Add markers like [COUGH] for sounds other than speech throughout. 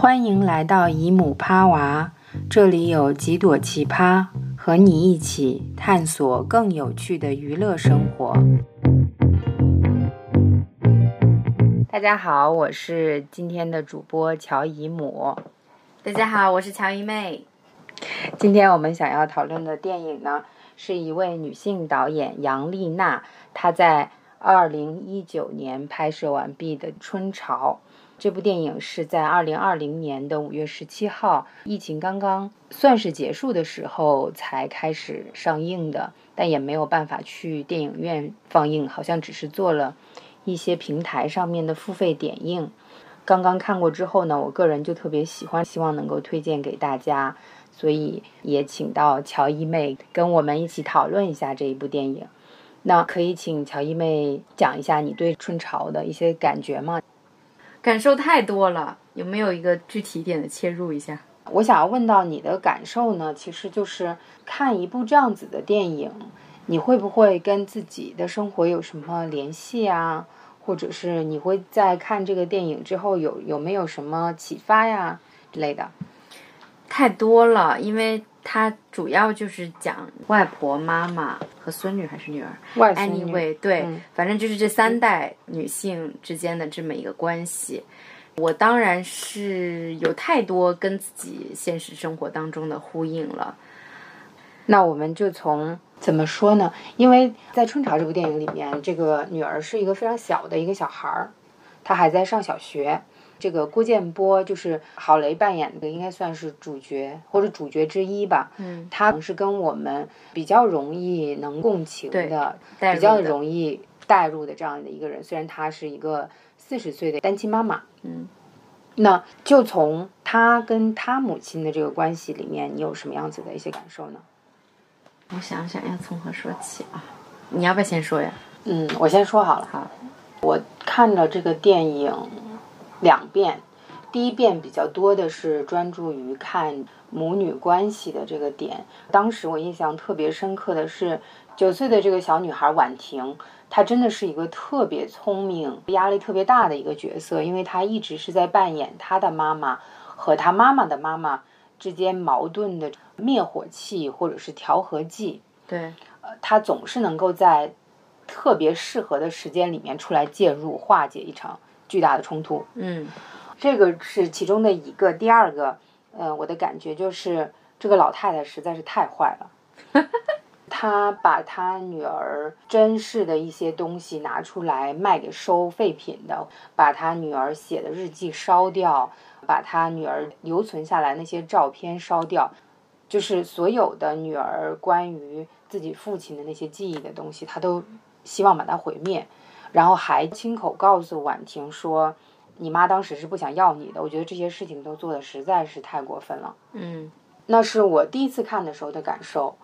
欢迎来到姨母趴娃，这里有几朵奇葩，和你一起探索更有趣的娱乐生活。大家好，我是今天的主播乔姨母。大家好，我是乔姨妹。今天我们想要讨论的电影呢，是一位女性导演杨丽娜，她在二零一九年拍摄完毕的《春潮》。这部电影是在二零二零年的五月十七号，疫情刚刚算是结束的时候才开始上映的，但也没有办法去电影院放映，好像只是做了一些平台上面的付费点映。刚刚看过之后呢，我个人就特别喜欢，希望能够推荐给大家，所以也请到乔一妹跟我们一起讨论一下这一部电影。那可以请乔一妹讲一下你对《春潮》的一些感觉吗？感受太多了，有没有一个具体一点的切入一下？我想要问到你的感受呢，其实就是看一部这样子的电影，你会不会跟自己的生活有什么联系啊？或者是你会在看这个电影之后有有没有什么启发呀之类的？太多了，因为。它主要就是讲外婆、妈妈和孙女还是女儿？Anyway，对，反正就是这三代女性之间的这么一个关系。我当然是有太多跟自己现实生活当中的呼应了。那我们就从怎么说呢？因为在《春潮》这部电影里面，这个女儿是一个非常小的一个小孩儿，她还在上小学。这个郭建波就是郝蕾扮演的，应该算是主角或者主角之一吧。嗯，他是跟我们比较容易能共情的，比较容易带入的这样的一个人。虽然她是一个四十岁的单亲妈妈。嗯，那就从她跟她母亲的这个关系里面，你有什么样子的一些感受呢？我想想要从何说起啊？你要不要先说呀？嗯，我先说好了。哈，我看了这个电影。两遍，第一遍比较多的是专注于看母女关系的这个点。当时我印象特别深刻的是九岁的这个小女孩婉婷，她真的是一个特别聪明、压力特别大的一个角色，因为她一直是在扮演她的妈妈和她妈妈的妈妈之间矛盾的灭火器或者是调和剂。对，呃，她总是能够在特别适合的时间里面出来介入，化解一场。巨大的冲突，嗯，这个是其中的一个。第二个，呃，我的感觉就是这个老太太实在是太坏了，[LAUGHS] 她把她女儿珍视的一些东西拿出来卖给收废品的，把她女儿写的日记烧掉，把她女儿留存下来那些照片烧掉，就是所有的女儿关于自己父亲的那些记忆的东西，她都希望把它毁灭。然后还亲口告诉婉婷说：“你妈当时是不想要你的。”我觉得这些事情都做的实在是太过分了。嗯，那是我第一次看的时候的感受。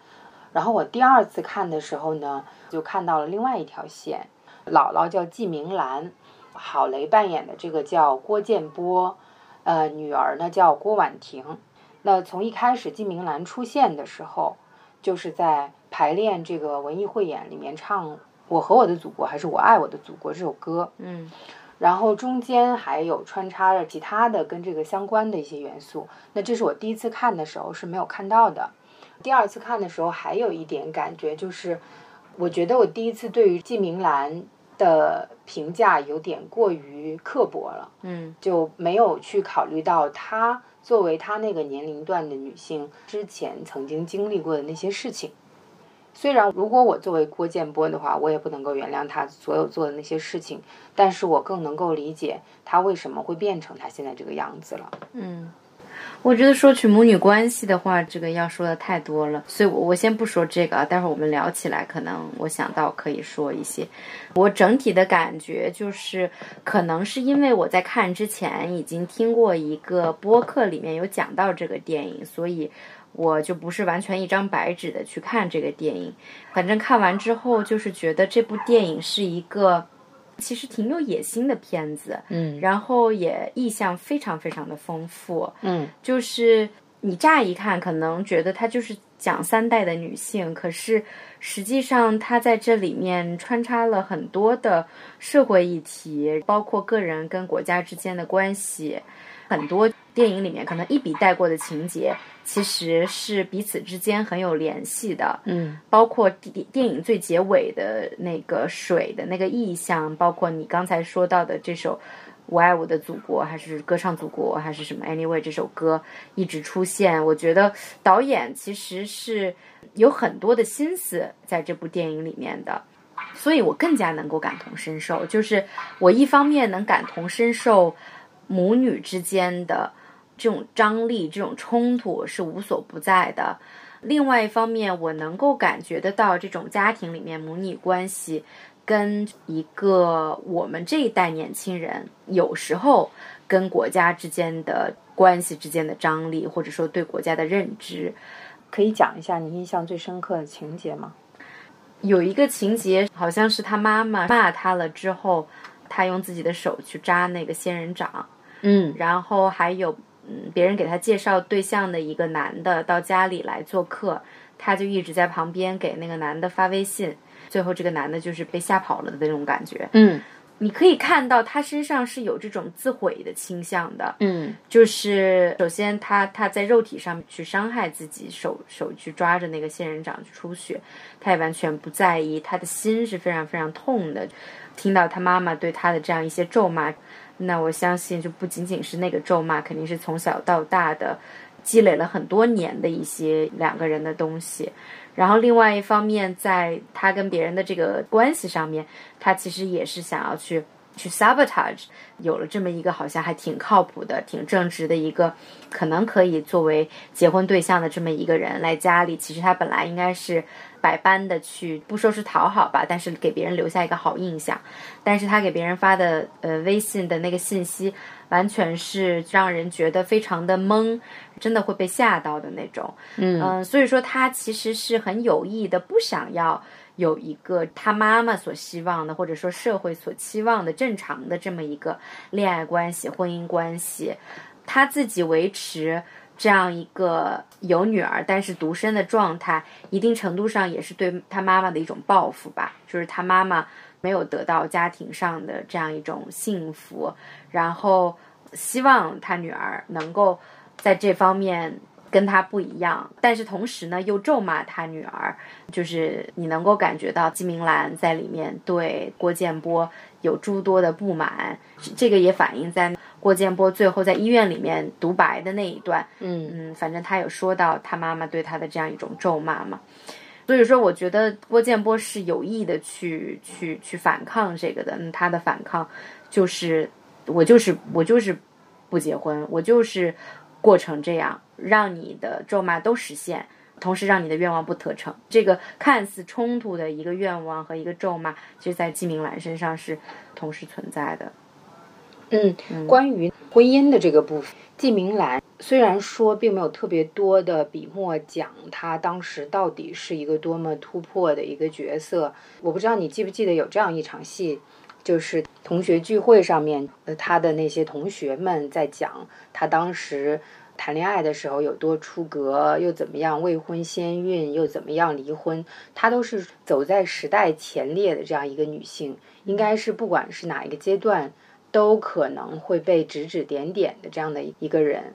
然后我第二次看的时候呢，就看到了另外一条线。姥姥叫季明兰，郝蕾扮演的这个叫郭建波，呃，女儿呢叫郭婉婷。那从一开始季明兰出现的时候，就是在排练这个文艺汇演里面唱。我和我的祖国，还是我爱我的祖国这首歌，嗯，然后中间还有穿插着其他的跟这个相关的一些元素。那这是我第一次看的时候是没有看到的。第二次看的时候，还有一点感觉就是，我觉得我第一次对于季明兰的评价有点过于刻薄了，嗯，就没有去考虑到她作为她那个年龄段的女性之前曾经经历过的那些事情。虽然如果我作为郭建波的话，我也不能够原谅他所有做的那些事情，但是我更能够理解他为什么会变成他现在这个样子了。嗯，我觉得说起母女关系的话，这个要说的太多了，所以我我先不说这个啊，待会儿我们聊起来，可能我想到可以说一些。我整体的感觉就是，可能是因为我在看之前已经听过一个播客里面有讲到这个电影，所以。我就不是完全一张白纸的去看这个电影，反正看完之后就是觉得这部电影是一个其实挺有野心的片子，嗯，然后也意象非常非常的丰富，嗯，就是你乍一看可能觉得它就是讲三代的女性，可是实际上她在这里面穿插了很多的社会议题，包括个人跟国家之间的关系，很多电影里面可能一笔带过的情节，其实是彼此之间很有联系的。嗯，包括电电影最结尾的那个水的那个意象，包括你刚才说到的这首。我爱我的祖国，还是歌唱祖国，还是什么？Anyway，这首歌一直出现。我觉得导演其实是有很多的心思在这部电影里面的，所以我更加能够感同身受。就是我一方面能感同身受母女之间的这种张力、这种冲突是无所不在的；另外一方面，我能够感觉得到这种家庭里面母女关系。跟一个我们这一代年轻人，有时候跟国家之间的关系之间的张力，或者说对国家的认知，可以讲一下你印象最深刻的情节吗？有一个情节，好像是他妈妈骂他了之后，他用自己的手去扎那个仙人掌，嗯，然后还有嗯别人给他介绍对象的一个男的到家里来做客，他就一直在旁边给那个男的发微信。最后，这个男的就是被吓跑了的那种感觉。嗯，你可以看到他身上是有这种自毁的倾向的。嗯，就是首先他他在肉体上去伤害自己，手手去抓着那个仙人掌去出血，他也完全不在意。他的心是非常非常痛的。听到他妈妈对他的这样一些咒骂，那我相信就不仅仅是那个咒骂，肯定是从小到大的积累了很多年的一些两个人的东西。然后，另外一方面，在他跟别人的这个关系上面，他其实也是想要去去 sabotage，有了这么一个好像还挺靠谱的、挺正直的一个，可能可以作为结婚对象的这么一个人来家里。其实他本来应该是百般的去，不说是讨好吧，但是给别人留下一个好印象。但是他给别人发的呃微信的那个信息。完全是让人觉得非常的懵，真的会被吓到的那种。嗯所以说他其实是很有意的，不想要有一个他妈妈所希望的，或者说社会所期望的正常的这么一个恋爱关系、婚姻关系。他自己维持这样一个有女儿但是独身的状态，一定程度上也是对他妈妈的一种报复吧，就是他妈妈。没有得到家庭上的这样一种幸福，然后希望他女儿能够在这方面跟他不一样，但是同时呢又咒骂他女儿，就是你能够感觉到季明兰在里面对郭建波有诸多的不满，这个也反映在郭建波最后在医院里面独白的那一段，嗯嗯，反正他有说到他妈妈对他的这样一种咒骂嘛。所以说，我觉得郭建波是有意的去去去反抗这个的。嗯，他的反抗就是我就是我就是不结婚，我就是过成这样，让你的咒骂都实现，同时让你的愿望不得逞。这个看似冲突的一个愿望和一个咒骂，其实在季明兰身上是同时存在的。嗯，关于婚姻的这个部分，季明兰虽然说并没有特别多的笔墨讲她当时到底是一个多么突破的一个角色，我不知道你记不记得有这样一场戏，就是同学聚会上面，呃，他的那些同学们在讲他当时谈恋爱的时候有多出格，又怎么样未婚先孕，又怎么样离婚，她都是走在时代前列的这样一个女性，应该是不管是哪一个阶段。都可能会被指指点点的这样的一个人，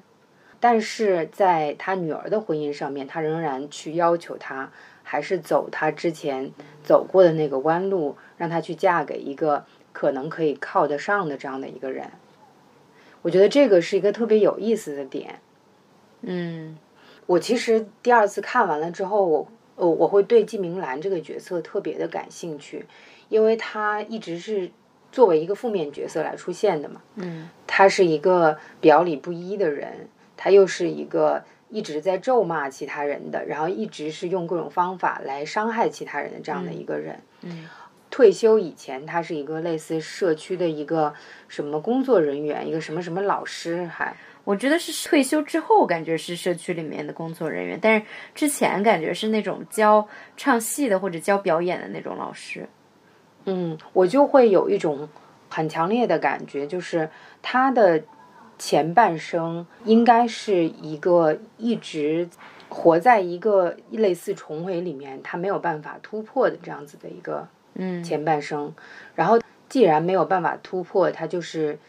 但是在他女儿的婚姻上面，他仍然去要求她还是走他之前走过的那个弯路，让她去嫁给一个可能可以靠得上的这样的一个人。我觉得这个是一个特别有意思的点。嗯，我其实第二次看完了之后，我我我会对季明兰这个角色特别的感兴趣，因为她一直是。作为一个负面角色来出现的嘛，嗯，他是一个表里不一的人，她又是一个一直在咒骂其他人的，然后一直是用各种方法来伤害其他人的这样的一个人。嗯，退休以前，他是一个类似社区的一个什么工作人员，一个什么什么老师，还我觉得是退休之后感觉是社区里面的工作人员，但是之前感觉是那种教唱戏的或者教表演的那种老师。嗯，我就会有一种很强烈的感觉，就是他的前半生应该是一个一直活在一个类似重围里面，他没有办法突破的这样子的一个嗯前半生。然后既然没有办法突破，他就是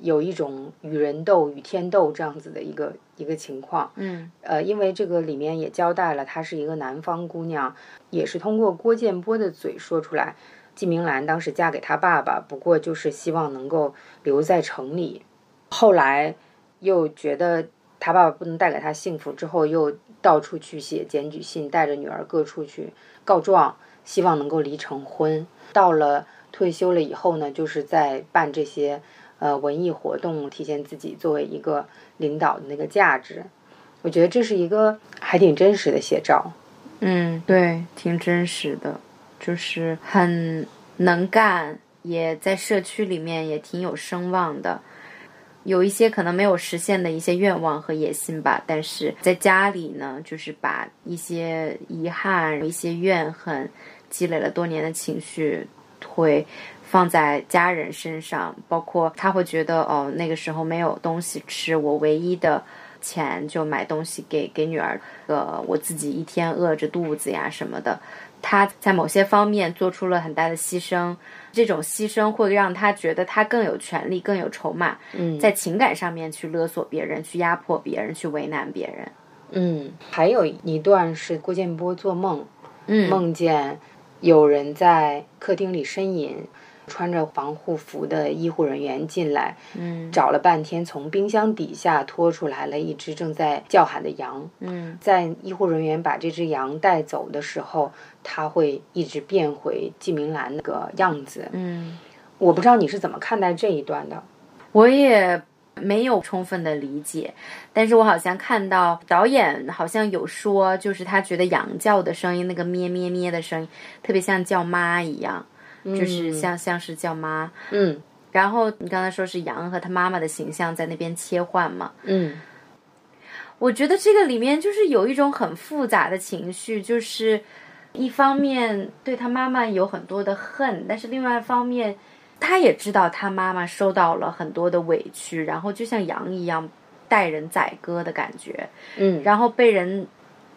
有一种与人斗、与天斗这样子的一个一个情况。嗯呃，因为这个里面也交代了，她是一个南方姑娘，也是通过郭建波的嘴说出来，季明兰当时嫁给他爸爸，不过就是希望能够留在城里，后来又觉得他爸爸不能带给他幸福，之后又到处去写检举信，带着女儿各处去告状，希望能够离成婚。到了退休了以后呢，就是在办这些呃文艺活动，体现自己作为一个领导的那个价值。我觉得这是一个还挺真实的写照。嗯，对，挺真实的，就是很能干，也在社区里面也挺有声望的。有一些可能没有实现的一些愿望和野心吧，但是在家里呢，就是把一些遗憾、一些怨恨积累了多年的情绪，会放在家人身上，包括他会觉得哦，那个时候没有东西吃，我唯一的钱就买东西给给女儿，呃，我自己一天饿着肚子呀什么的。他在某些方面做出了很大的牺牲，这种牺牲会让他觉得他更有权利、更有筹码，嗯在情感上面去勒索别人、去压迫别人、去为难别人。嗯，还有一段是郭建波做梦，嗯梦见有人在客厅里呻吟，穿着防护服的医护人员进来，嗯找了半天，从冰箱底下拖出来了一只正在叫喊的羊。嗯在医护人员把这只羊带走的时候，它会一直变回季明兰那个样子。嗯，我不知道你是怎么看待这一段的。我也没有充分的理解，但是我好像看到导演好像有说，就是他觉得羊叫的声音，那个咩咩咩的声音，特别像叫妈一样，就是像像是叫妈。嗯然后你刚才说是羊和他妈妈的形象在那边切换嘛？嗯我觉得这个里面就是有一种很复杂的情绪，就是一方面对他妈妈有很多的恨，但是另外一方面，他也知道他妈妈受到了很多的委屈，然后就像羊一样待人宰割的感觉，嗯。然后被人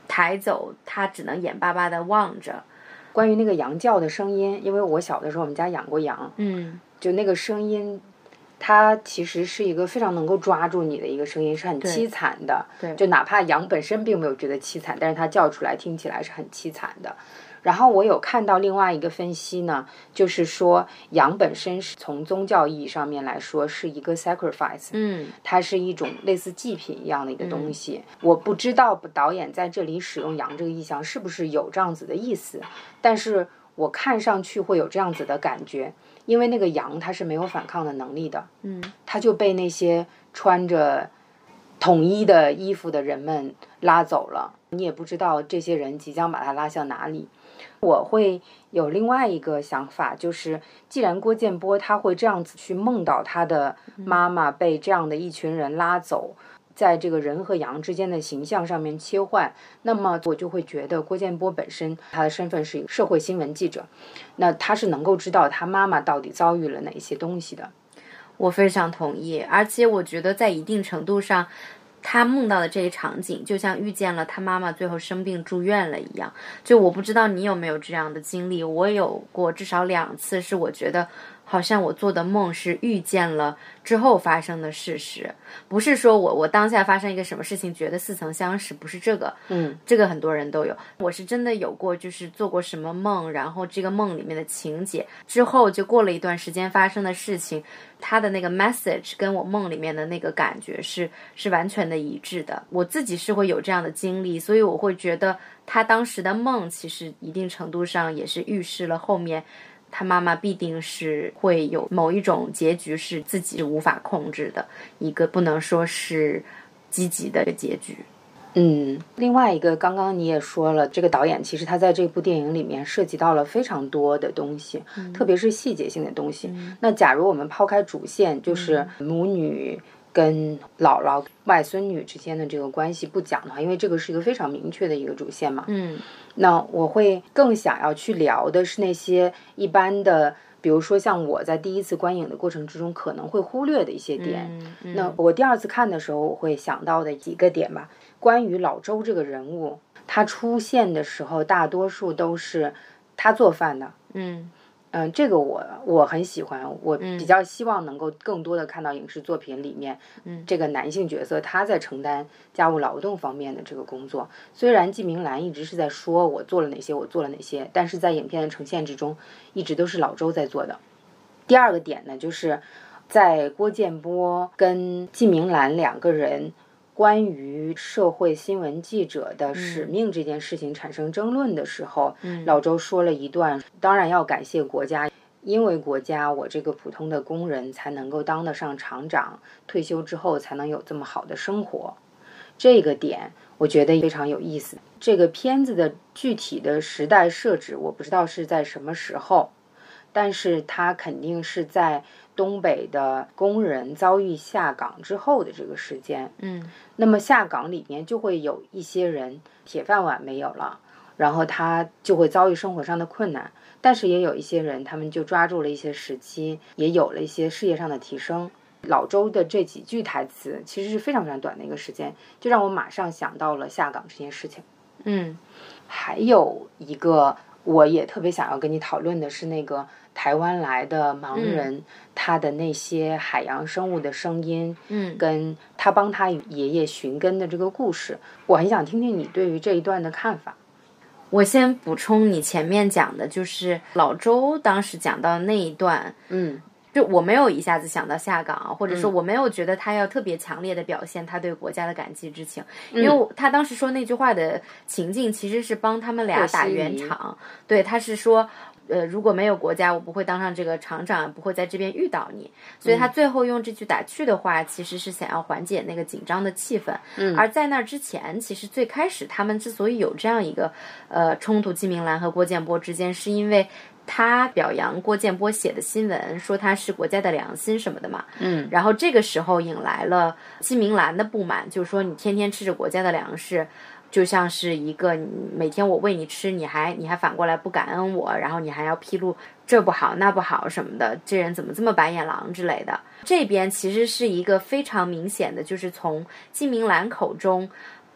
抬走，他只能眼巴巴的望着。关于那个羊叫的声音，因为我小的时候我们家养过羊，嗯就那个声音，它其实是一个非常能够抓住你的一个声音，是很凄惨的。对就哪怕羊本身并没有觉得凄惨，但是它叫出来听起来是很凄惨的。然后我有看到另外一个分析呢，就是说羊本身是从宗教意义上面来说是一个 sacrifice，嗯它是一种类似祭品一样的一个东西。我不知道导演在这里使用羊这个意象是不是有这样子的意思，但是我看上去会有这样子的感觉，因为那个羊它是没有反抗的能力的，嗯它就被那些穿着统一的衣服的人们拉走了，你也不知道这些人即将把它拉向哪里。我会有另外一个想法，就是既然郭建波他会这样子去梦到他的妈妈被这样的一群人拉走，在这个人和羊之间的形象上面切换，那么我就会觉得郭建波本身他的身份是一个社会新闻记者，那他是能够知道他妈妈到底遭遇了哪一些东西的。我非常同意，而且我觉得在一定程度上，他梦到的这一场景，就像遇见了他妈妈最后生病住院了一样。就我不知道你有没有这样的经历，我有过至少两次，是我觉得好像我做的梦是遇见了之后发生的事实，不是说我我当下发生一个什么事情觉得似曾相识，不是这个。嗯这个很多人都有，我是真的有过，就是做过什么梦，然后这个梦里面的情节之后就过了一段时间发生的事情，它的那个 message 跟我梦里面的那个感觉是是完全的一致的。我自己是会有这样的经历，所以我会觉得他当时的梦其实一定程度上也是预示了后面。他妈妈必定是会有某一种结局是自己无法控制的，一个不能说是积极的结局。嗯，另外一个，刚刚你也说了，这个导演其实他在这部电影里面涉及到了非常多的东西，特别是细节性的东西。那假如我们抛开主线，就是母女跟姥姥、外孙女之间的这个关系不讲的话，因为这个是一个非常明确的一个主线嘛。嗯那我会更想要去聊的是那些一般的，比比如说像我在第一次观影的过程之中可能会忽略的一些点。嗯嗯那我第二次看的时候，我会想到的几个点吧。关于老周这个人物，他出现的时候，大多数都是他做饭的。嗯嗯，这个我我很喜欢，我比较希望能够更多的看到影视作品里面，嗯这个男性角色他在承担家务劳动方面的这个工作。虽然季明兰一直是在说我做了哪些，我做了哪些，但是在影片的呈现之中，一直都是老周在做的。第二个点呢，就是在郭建波跟季明兰两个人。关于社会新闻记者的使命这件事情产生争论的时候，老周说了一段，当然要感谢国家，因为国家，我这个普通的工人才能够当得上厂长，退休之后才能有这么好的生活。这个点我觉得非常有意思。这个片子的具体的时代设置，我不知道是在什么时候，但是它肯定是在东北的工人遭遇下岗之后的这个时间。嗯那么下岗里面就会有一些人铁饭碗没有了，然后他就会遭遇生活上的困难。但是也有一些人，他们就抓住了一些时机，也有了一些事业上的提升。老周的这几句台词其实是非常非常短的一个时间，就让我马上想到了下岗这件事情。嗯还有一个我也特别想要跟你讨论的是那个台湾来的盲人，他的那些海洋生物的声音，嗯。跟他帮他爷爷寻根的这个故事，我很想听听你对于这一段的看法。我先补充你前面讲的，就是老周当时讲到那一段，嗯。就我没有一下子想到下岗，或者说我没有觉得他要特别强烈的表现他对国家的感激之情，因为他当时说那句话的情境其实是帮他们俩打圆场，对，他是说。呃，如果没有国家，我不会当上这个厂长，不会在这边遇到你。所以他最后用这句打趣的话，其实是想要缓解那个紧张的气氛。嗯，而在那之前，其实最开始他们之所以有这样一个呃冲突，季明兰和郭建波之间，是因为他表扬郭建波写的新闻，说他是国家的良心什么的嘛。嗯，然后这个时候引来了季明兰的不满，就是说你天天吃着国家的粮食。就像是一个每天我喂你吃，你还你还反过来不感恩我，然后你还要披露这不好那不好什么的，这人怎么这么白眼狼之类的。这边其实是一个非常明显的，就是从金明兰口中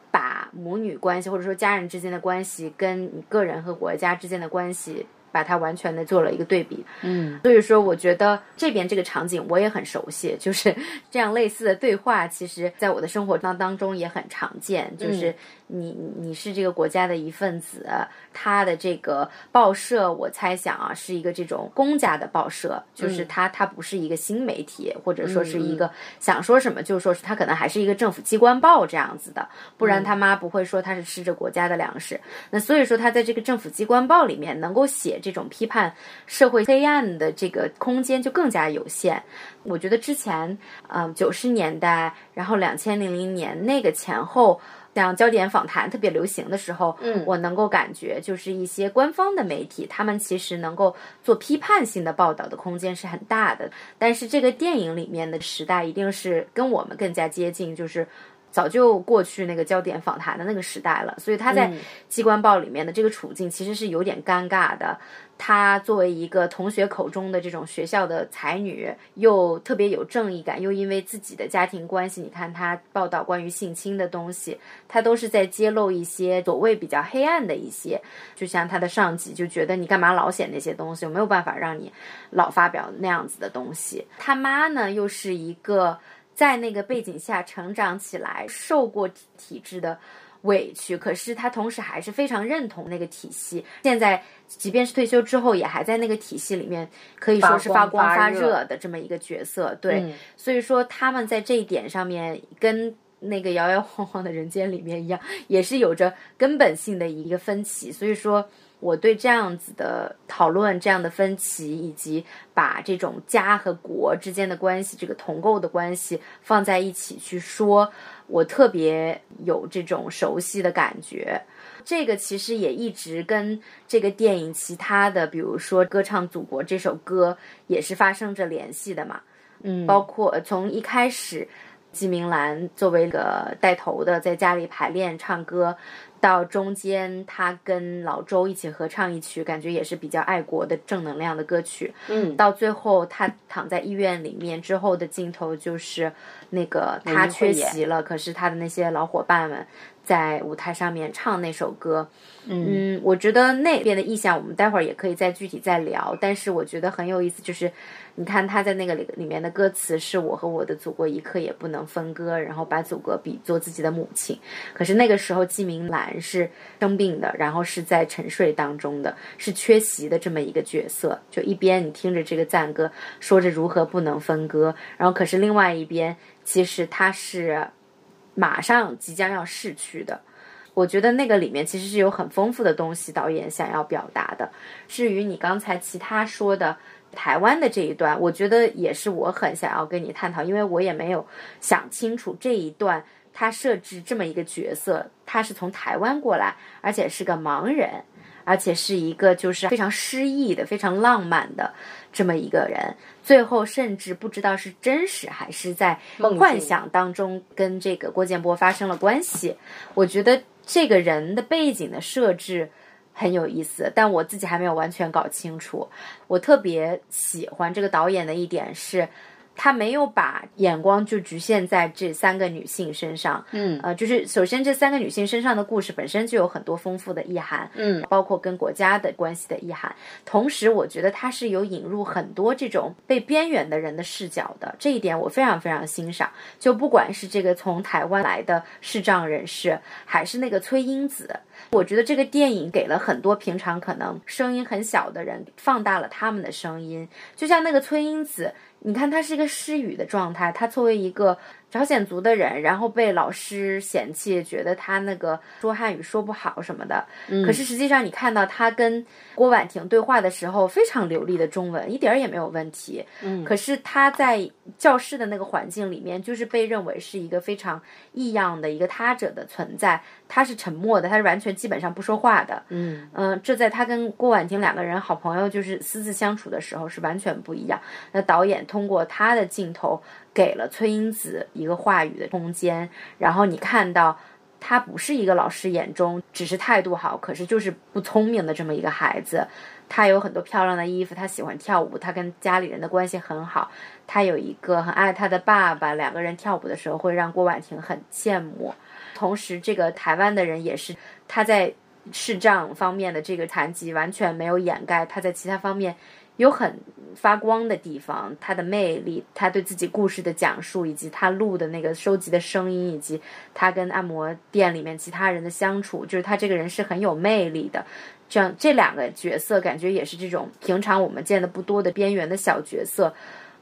把母女关系或者说家人之间的关系跟你个人和国家之间的关系。把它完全的做了一个对比，嗯，所以说我觉得这边这个场景我也很熟悉，就是 [LAUGHS] 这样类似的对话，其实在我的生活当当中也很常见，就是你你是这个国家的一份子，他的这个报社，我猜想啊是一个这种公家的报社，就是它它不是一个新媒体，或者说是一个想说什么就说是它可能还是一个政府机关报这样子的，不然他妈不会说他是吃着国家的粮食，那所以说他在这个政府机关报里面能够写。这种批判社会黑暗的这个空间就更加有限。我觉得之前，嗯，九十年代，然后两千零零年那个前后，像焦点访谈特别流行的时候，嗯，我能够感觉就是一些官方的媒体，他们其实能够做批判性的报道的空间是很大的。但是这个电影里面的时代一定是跟我们更加接近，就是。早就过去那个焦点访谈的那个时代了，所以他在机关报里面的这个处境其实是有点尴尬的。他作为一个同学口中的这种学校的才女，又特别有正义感，又因为自己的家庭关系，你看他报道关于性侵的东西，他都是在揭露一些所谓比较黑暗的一些。就像他的上级就觉得你干嘛老写那些东西，我没有办法让你老发表那样子的东西。他妈呢，又是一个。在那个背景下成长起来，受过体制的委屈，可是他同时还是非常认同那个体系。现在，即便是退休之后，也还在那个体系里面，可以说是发光发热的这么一个角色。对，所以说他们在这一点上面，跟那个摇摇晃晃的人间里面一样，也是有着根本性的一个分歧。所以说。我对这样子的讨论、这样的分歧，以及把这种家和国之间的关系、这个同构的关系放在一起去说，我特别有这种熟悉的感觉。这个其实也一直跟这个电影其他的，比如说《歌唱祖国》这首歌，也是发生着联系的嘛。嗯，包括从一开始。季明兰作为一个带头的，在家里排练唱歌。到中间，他跟老周一起合唱一曲，感觉也是比较爱国的正能量的歌曲。嗯，到最后他躺在医院里面之后的镜头，就是那个他缺席了，可是他的那些老伙伴们在舞台上面唱那首歌。嗯，我觉得那边的意象，我们待会儿也可以再具体再聊。但是我觉得很有意思，就是。你看他在那个里里面的歌词是我和我的祖国一刻也不能分割，然后把祖国比作自己的母亲。可是那个时候季明兰是生病的，然后是在沉睡当中的，是缺席的这么一个角色。就一边你听着这个赞歌，说着如何不能分割，然后可是另外一边其实他是马上即将要逝去的。我觉得那个里面其实是有很丰富的东西，导演想要表达的。至于你刚才其他说的。台湾的这一段，我觉得也是我很想要跟你探讨，因为我也没有想清楚这一段他设置这么一个角色，他是从台湾过来，而且是个盲人，而且是一个就是非常诗意的、非常浪漫的这么一个人，最后甚至不知道是真实还是在幻想当中跟这个郭建波发生了关系。我觉得这个人的背景的设置。很有意思，但我自己还没有完全搞清楚。我特别喜欢这个导演的一点是。他没有把眼光就局限在这三个女性身上，嗯，呃，就是首先这三个女性身上的故事本身就有很多丰富的意涵，嗯，包括跟国家的关系的意涵。同时，我觉得他是有引入很多这种被边缘的人的视角的，这一点我非常非常欣赏。就不管是这个从台湾来的视障人士，还是那个崔英子，我觉得这个电影给了很多平常可能声音很小的人放大了他们的声音，就像那个崔英子。你看，他是一个失语的状态。他作为一个朝鲜族的人，然后被老师嫌弃，觉得他那个说汉语说不好什么的。嗯。可是实际上，你看到他跟郭婉婷对话的时候，非常流利的中文，一点儿也没有问题。嗯。可是他在教室的那个环境里面，就是被认为是一个非常异样的一个他者的存在。他是沉默的，他是完全基本上不说话的。嗯嗯，这在他跟郭婉婷两个人好朋友就是私自相处的时候是完全不一样。那导演通过他的镜头给了崔英子一个话语的空间，然后你看到他不是一个老师眼中只是态度好，可是就是不聪明的这么一个孩子。他有很多漂亮的衣服，他喜欢跳舞，他跟家里人的关系很好，他有一个很爱他的爸爸，两个人跳舞的时候会让郭婉婷很羡慕。同时，这个台湾的人也是他在视障方面的这个残疾完全没有掩盖他在其他方面有很发光的地方，他的魅力，他对自己故事的讲述，以及他录的那个收集的声音，以及他跟按摩店里面其他人的相处，就是他这个人是很有魅力的。这样这两个角色感觉也是这种平常我们见的不多的边缘的小角色。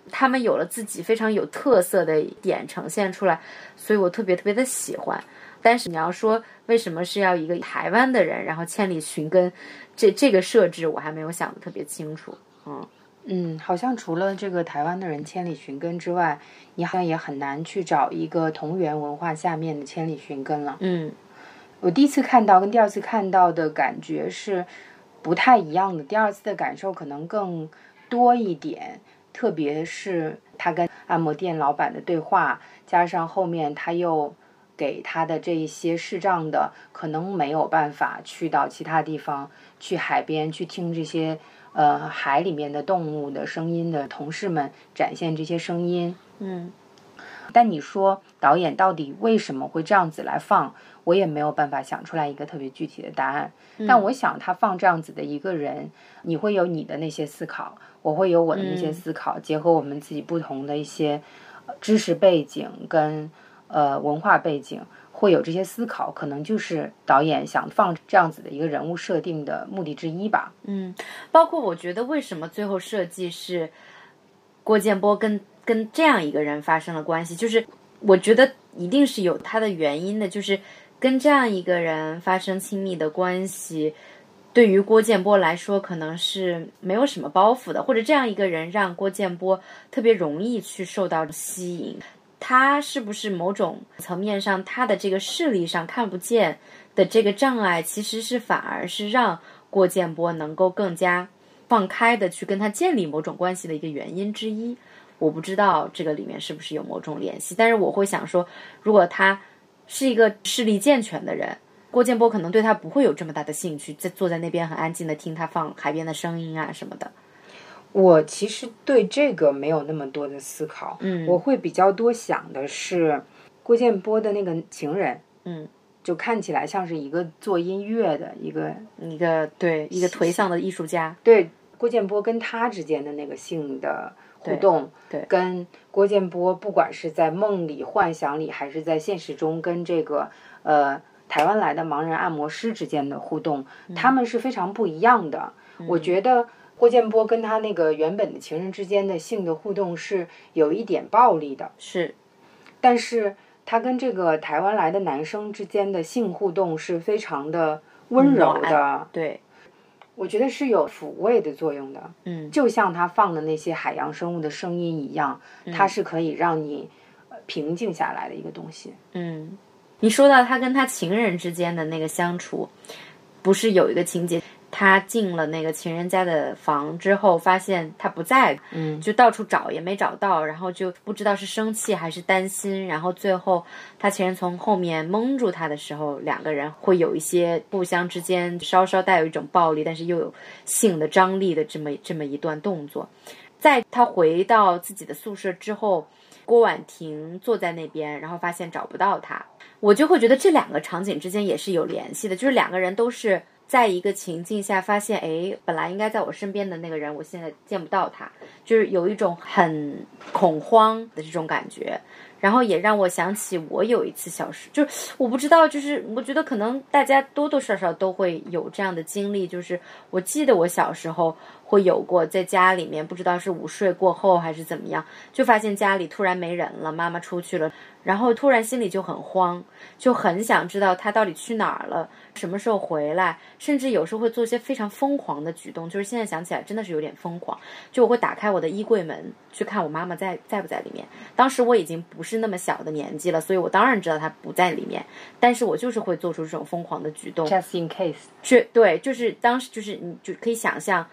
他们有了自己非常有特色的点呈现出来，所以我特别特别的喜欢。但是你要说为什么是要一个台湾的人，然后千里寻根，这这个设置我还没有想的特别清楚。嗯嗯，好像除了这个台湾的人千里寻根之外，你好像也很难去找一个同源文化下面的千里寻根了。嗯，我第一次看到跟第二次看到的感觉是不太一样的。第二次的感受可能更多一点。特别是他跟按摩店老板的对话，加上后面他又给他的这一些视障的，可能没有办法去到其他地方，去海边去听这些呃海里面的动物的声音的同事们展现这些声音。嗯，但你说导演到底为什么会这样子来放？我也没有办法想出来一个特别具体的答案。但我想他放这样子的一个人，你会有你的那些思考。我会有我的那些思考，结合我们自己不同的一些知识背景跟呃文化背景，会有这些思考，可能就是导演想放这样子的一个人物设定的目的之一吧。嗯，包括我觉得为什么最后设计是郭建波跟跟这样一个人发生了关系，就是我觉得一定是有他的原因的，就是跟这样一个人发生亲密的关系。对于郭建波来说，可能是没有什么包袱的，或者这样一个人让郭建波特别容易去受到吸引。他是不是某种层面上，他的这个视力上看不见的这个障碍，其实是反而是让郭建波能够更加放开的去跟他建立某种关系的一个原因之一。我不知道这个里面是不是有某种联系，但是我会想说，如果他是一个视力健全的人，郭建波可能对他不会有这么大的兴趣，在坐在那边很安静的听他放海边的声音啊什么的。我其实对这个没有那么多的思考，嗯。我会比较多想的是郭建波的那个情人，嗯，就看起来像是一个做音乐的一个，一个对一个颓丧的艺术家，对郭建波跟他之间的那个性的互动，对对跟郭建波不管是在梦里、幻想里，还是在现实中跟这个呃台湾来的盲人按摩师之间的互动，他们是非常不一样的。我觉得郭建波跟他那个原本的情人之间的性的互动是有一点暴力的，是但是他跟这个台湾来的男生之间的性互动是非常的温柔的，对，我觉得是有抚慰的作用的。嗯就像他放的那些海洋生物的声音一样，它是可以让你呃平静下来的一个东西。嗯，你说到他跟他情人之间的那个相处，不是有一个情节，他进了那个情人家的房之后，发现他不在，嗯，就到处找也没找到，然后就不知道是生气还是担心，然后最后他情人从后面蒙住他的时候，两个人会有一些互相之间稍稍带有一种暴力，但是又有性的张力的这么这么一段动作。在他回到自己的宿舍之后，郭婉婷坐在那边，然后发现找不到他，我就会觉得这两个场景之间也是有联系的，就是两个人都是在一个情境下发现，哎，本来应该在我身边的那个人，我现在见不到他，就是有一种很恐慌的这种感觉。然后也让我想起我有一次小时，就是我不知道，就是我觉得可能大家多多少少都会有这样的经历，就是我记得我小时候会有过在家里面，不知道是午睡过后还是怎么样，就发现家里突然没人了，妈妈出去了，然后突然心里就很慌，就很想知道她到底去哪儿了，什么时候回来，甚至有时候会做一些非常疯狂的举动，就是现在想起来真的是有点疯狂，就我会打开我的衣柜门去看我妈妈在在不在里面。当时我已经不是那么小的年纪了，所以我当然知道她不在里面，但是我就是会做出这种疯狂的举动。Just in case，是对，就是当时就是你就可以想象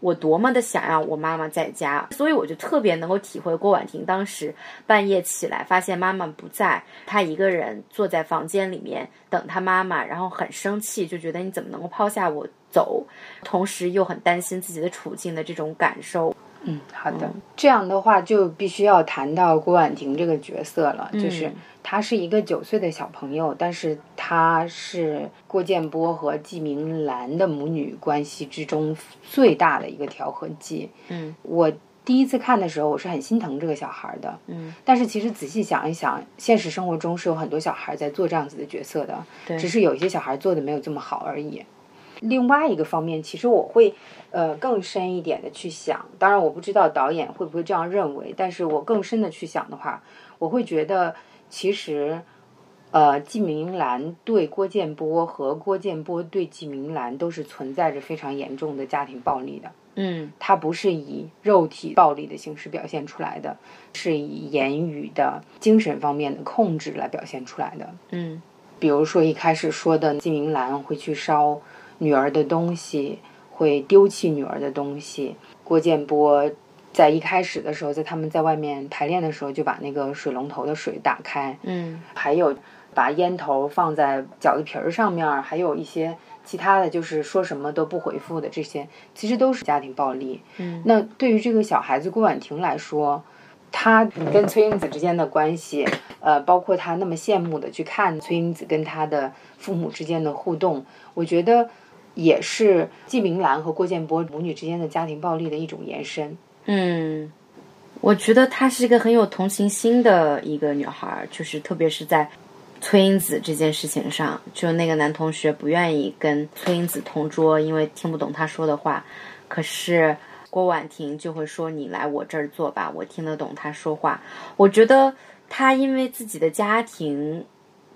我多么的想要我妈妈在家，所以我就特别能够体会郭婉婷当时半夜起来发现妈妈不在，她一个人坐在房间里面等她妈妈，然后很生气，就觉得你怎么能够抛下我走，同时又很担心自己的处境的这种感受。嗯，好的。这样的话就必须要谈到郭婉婷这个角色了，嗯就是她是一个九岁的小朋友，但是他是郭建波和季明兰的母女关系之中最大的一个调和剂。嗯，我第一次看的时候，我是很心疼这个小孩的。嗯，但是其实仔细想一想，现实生活中是有很多小孩在做这样子的角色的，对只是有一些小孩做的没有这么好而已。另外一个方面，其实我会呃更深一点的去想，当然我不知道导演会不会这样认为，但是我更深的去想的话，我会觉得其实呃季明兰对郭建波和郭建波对季明兰都是存在着非常严重的家庭暴力的。嗯它不是以肉体暴力的形式表现出来的，是以言语的、精神方面的控制来表现出来的。嗯比如说一开始说的季明兰会去烧女儿的东西，会丢弃女儿的东西。郭建波在一开始的时候，在他们在外面排练的时候，就把那个水龙头的水打开，嗯还有把烟头放在饺子皮儿上面儿，还有一些其他的就是说什么都不回复的这些，其实都是家庭暴力。嗯那对于这个小孩子郭婉婷来说，她跟崔英子之间的关系，呃，包括她那么羡慕的去看崔英子跟她的父母之间的互动，我觉得也是季明兰和郭建波母女之间的家庭暴力的一种延伸。嗯，我觉得她是一个很有同情心的一个女孩，就是特别是在崔英子这件事情上，就那个男同学不愿意跟崔英子同桌，因为听不懂他说的话，可是郭婉婷就会说：“你来我这儿坐吧，我听得懂他说话。”我觉得她因为自己的家庭。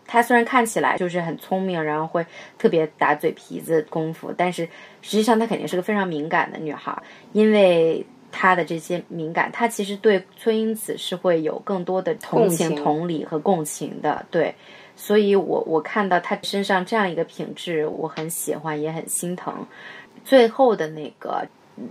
她虽然看起来就是很聪明，然后会特别打嘴皮子功夫，但是实际上她肯定是个非常敏感的女孩，因为她的这些敏感，他其实对崔英子是会有更多的同情同理和共情的，对。所以我我看到他身上这样一个品质，我很喜欢，也很心疼。最后的那个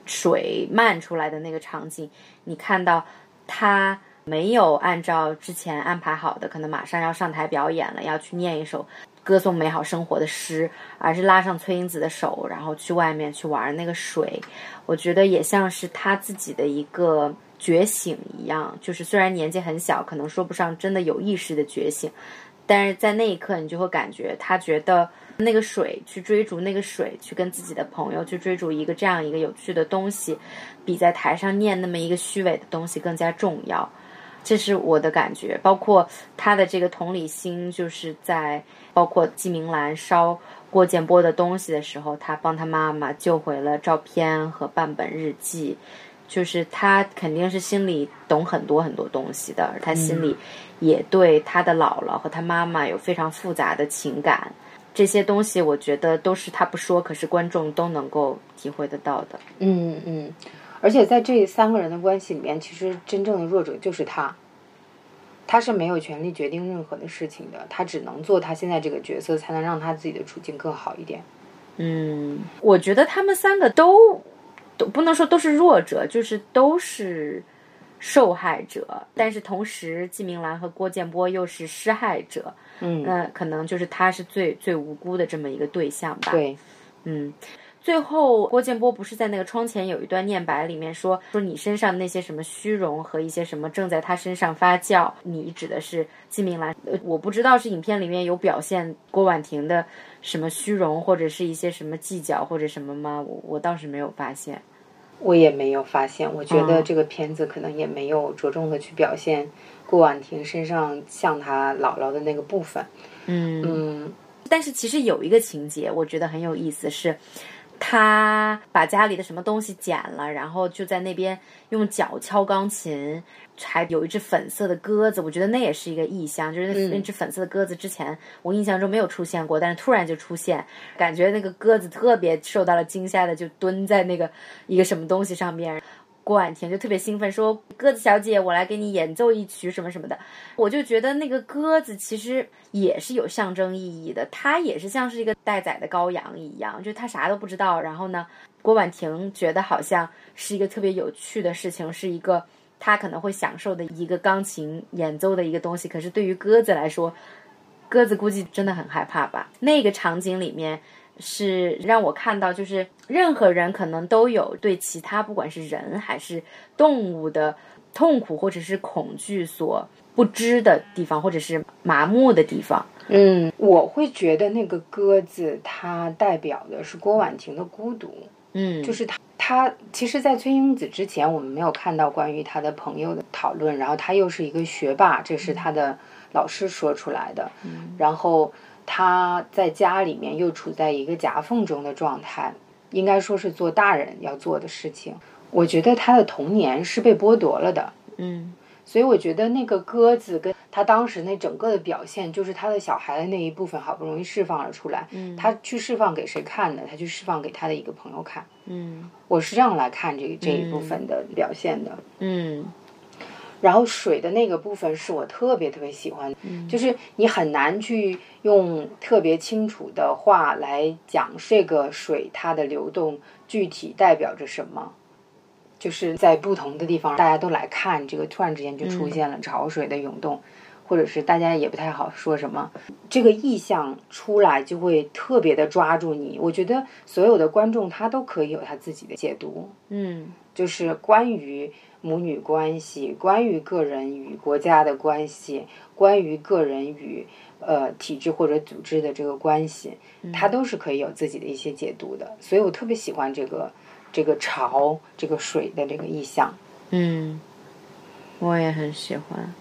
水漫出来的那个场景，你看到他没有按照之前安排好的，可能马上要上台表演了，要去念一首歌颂美好生活的诗，而是拉上崔英子的手，然后去外面去玩那个水。我觉得也像是他自己的一个觉醒一样，就是虽然年纪很小，可能说不上真的有意识的觉醒，但是在那一刻，你就会感觉他觉得。那个水去追逐那个水，去跟自己的朋友去追逐一个这样一个有趣的东西，比在台上念那么一个虚伪的东西更加重要。这是我的感觉。包括他的这个同理心，就是在包括季明兰烧郭建波的东西的时候，他帮他妈妈救回了照片和半本日记。就是他肯定是心里懂很多很多东西的，他心里也对他的姥姥和他妈妈有非常复杂的情感。这些东西我觉得都是他不说，可是观众都能够体会得到的。嗯嗯，而且在这三个人的关系里面，其实真正的弱者就是他，他是没有权利决定任何的事情的，他只能做他现在这个角色，才能让他自己的处境更好一点。嗯，我觉得他们三个都都不能说都是弱者，就是都是受害者，但是同时季明兰和郭建波又是施害者。嗯，那可能就是他是最最无辜的这么一个对象吧。对，嗯，最后郭建波不是在那个窗前有一段念白里面说说你身上那些什么虚荣和一些什么正在他身上发酵，你指的是季明兰？呃，我不知道是影片里面有表现郭婉婷的什么虚荣或者是一些什么计较或者什么吗？我我倒是没有发现，我也没有发现。我觉得这个片子可能也没有着重的去表现。郭婉婷身上像她姥姥的那个部分，嗯嗯，但是其实有一个情节，我觉得很有意思，是她把家里的什么东西捡了，然后就在那边用脚敲钢琴，还有一只粉色的鸽子，我觉得那也是一个意象，就是那只粉色的鸽子之前我印象中没有出现过，但是突然就出现，感觉那个鸽子特别受到了惊吓的，就蹲在那个一个什么东西上面。郭婉婷就特别兴奋，说：“鸽子小姐，我来给你演奏一曲什么什么的。”我就觉得那个鸽子其实也是有象征意义的，它也是像是一个待宰的羔羊一样，就它啥都不知道。然后呢，郭婉婷觉得好像是一个特别有趣的事情，是一个他可能会享受的一个钢琴演奏的一个东西。可是对于鸽子来说，鸽子估计真的很害怕吧？那个场景里面。是让我看到，就是任何人可能都有对其他不管是人还是动物的痛苦或者是恐惧所不知的地方，或者是麻木的地方。嗯，我会觉得那个鸽子它代表的是郭婉婷的孤独。嗯，就是他，他其实，在崔英子之前，我们没有看到关于他的朋友的讨论。然后他又是一个学霸，这是他的老师说出来的。嗯，然后。他在家里面又处在一个夹缝中的状态，应该说是做大人要做的事情。我觉得他的童年是被剥夺了的，嗯，所以我觉得那个鸽子跟他当时那整个的表现，就是他的小孩的那一部分好不容易释放了出来。嗯，他去释放给谁看呢？他去释放给他的一个朋友看。嗯，我是这样来看这这一部分的表现的。嗯。然后水的那个部分是我特别特别喜欢，就是你很难去用特别清楚的话来讲这个水它的流动具体代表着什么，就是在不同的地方大家都来看这个，突然之间就出现了潮水的涌动，或者是大家也不太好说什么，这个意象出来就会特别的抓住你。我觉得所有的观众他都可以有他自己的解读，嗯，就是关于。母女关系，关于个人与国家的关系，关于个人与呃体制或者组织的这个关系，它都是可以有自己的一些解读的。所以我特别喜欢这个这个潮这个水的这个意象。嗯，我也很喜欢。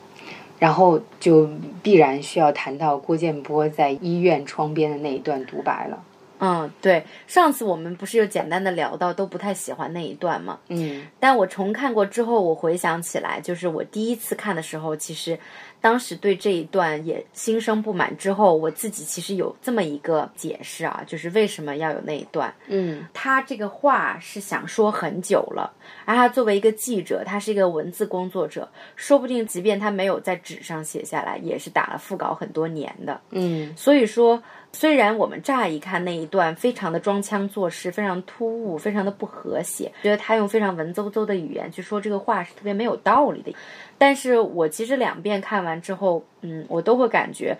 然后就必然需要谈到郭建波在医院窗边的那一段独白了。嗯，对，上次我们不是又简单的聊到，都不太喜欢那一段嘛。嗯，但我重看过之后，我回想起来，就是我第一次看的时候，其实。当时对这一段也心生不满，之后我自己其实有这么一个解释啊，就是为什么要有那一段。嗯，他这个话是想说很久了，而他作为一个记者，他是一个文字工作者，说不定即便他没有在纸上写下来，也是打了腹稿很多年的。嗯，所以说，虽然我们乍一看那一段非常的装腔作势，非常突兀，非常的不和谐。觉得他用非常文绉绉的语言去说这个话是特别没有道理的。但是我其实两遍看完之后，嗯，我都会感觉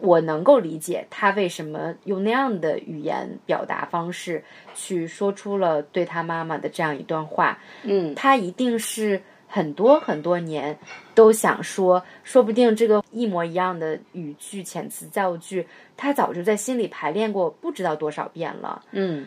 我能够理解他为什么用那样的语言表达方式去说出了对他妈妈的这样一段话。嗯，他一定是。很多很多年都想说，说不定这个一模一样的语句、遣词造句，他早就在心里排练过不知道多少遍了。嗯，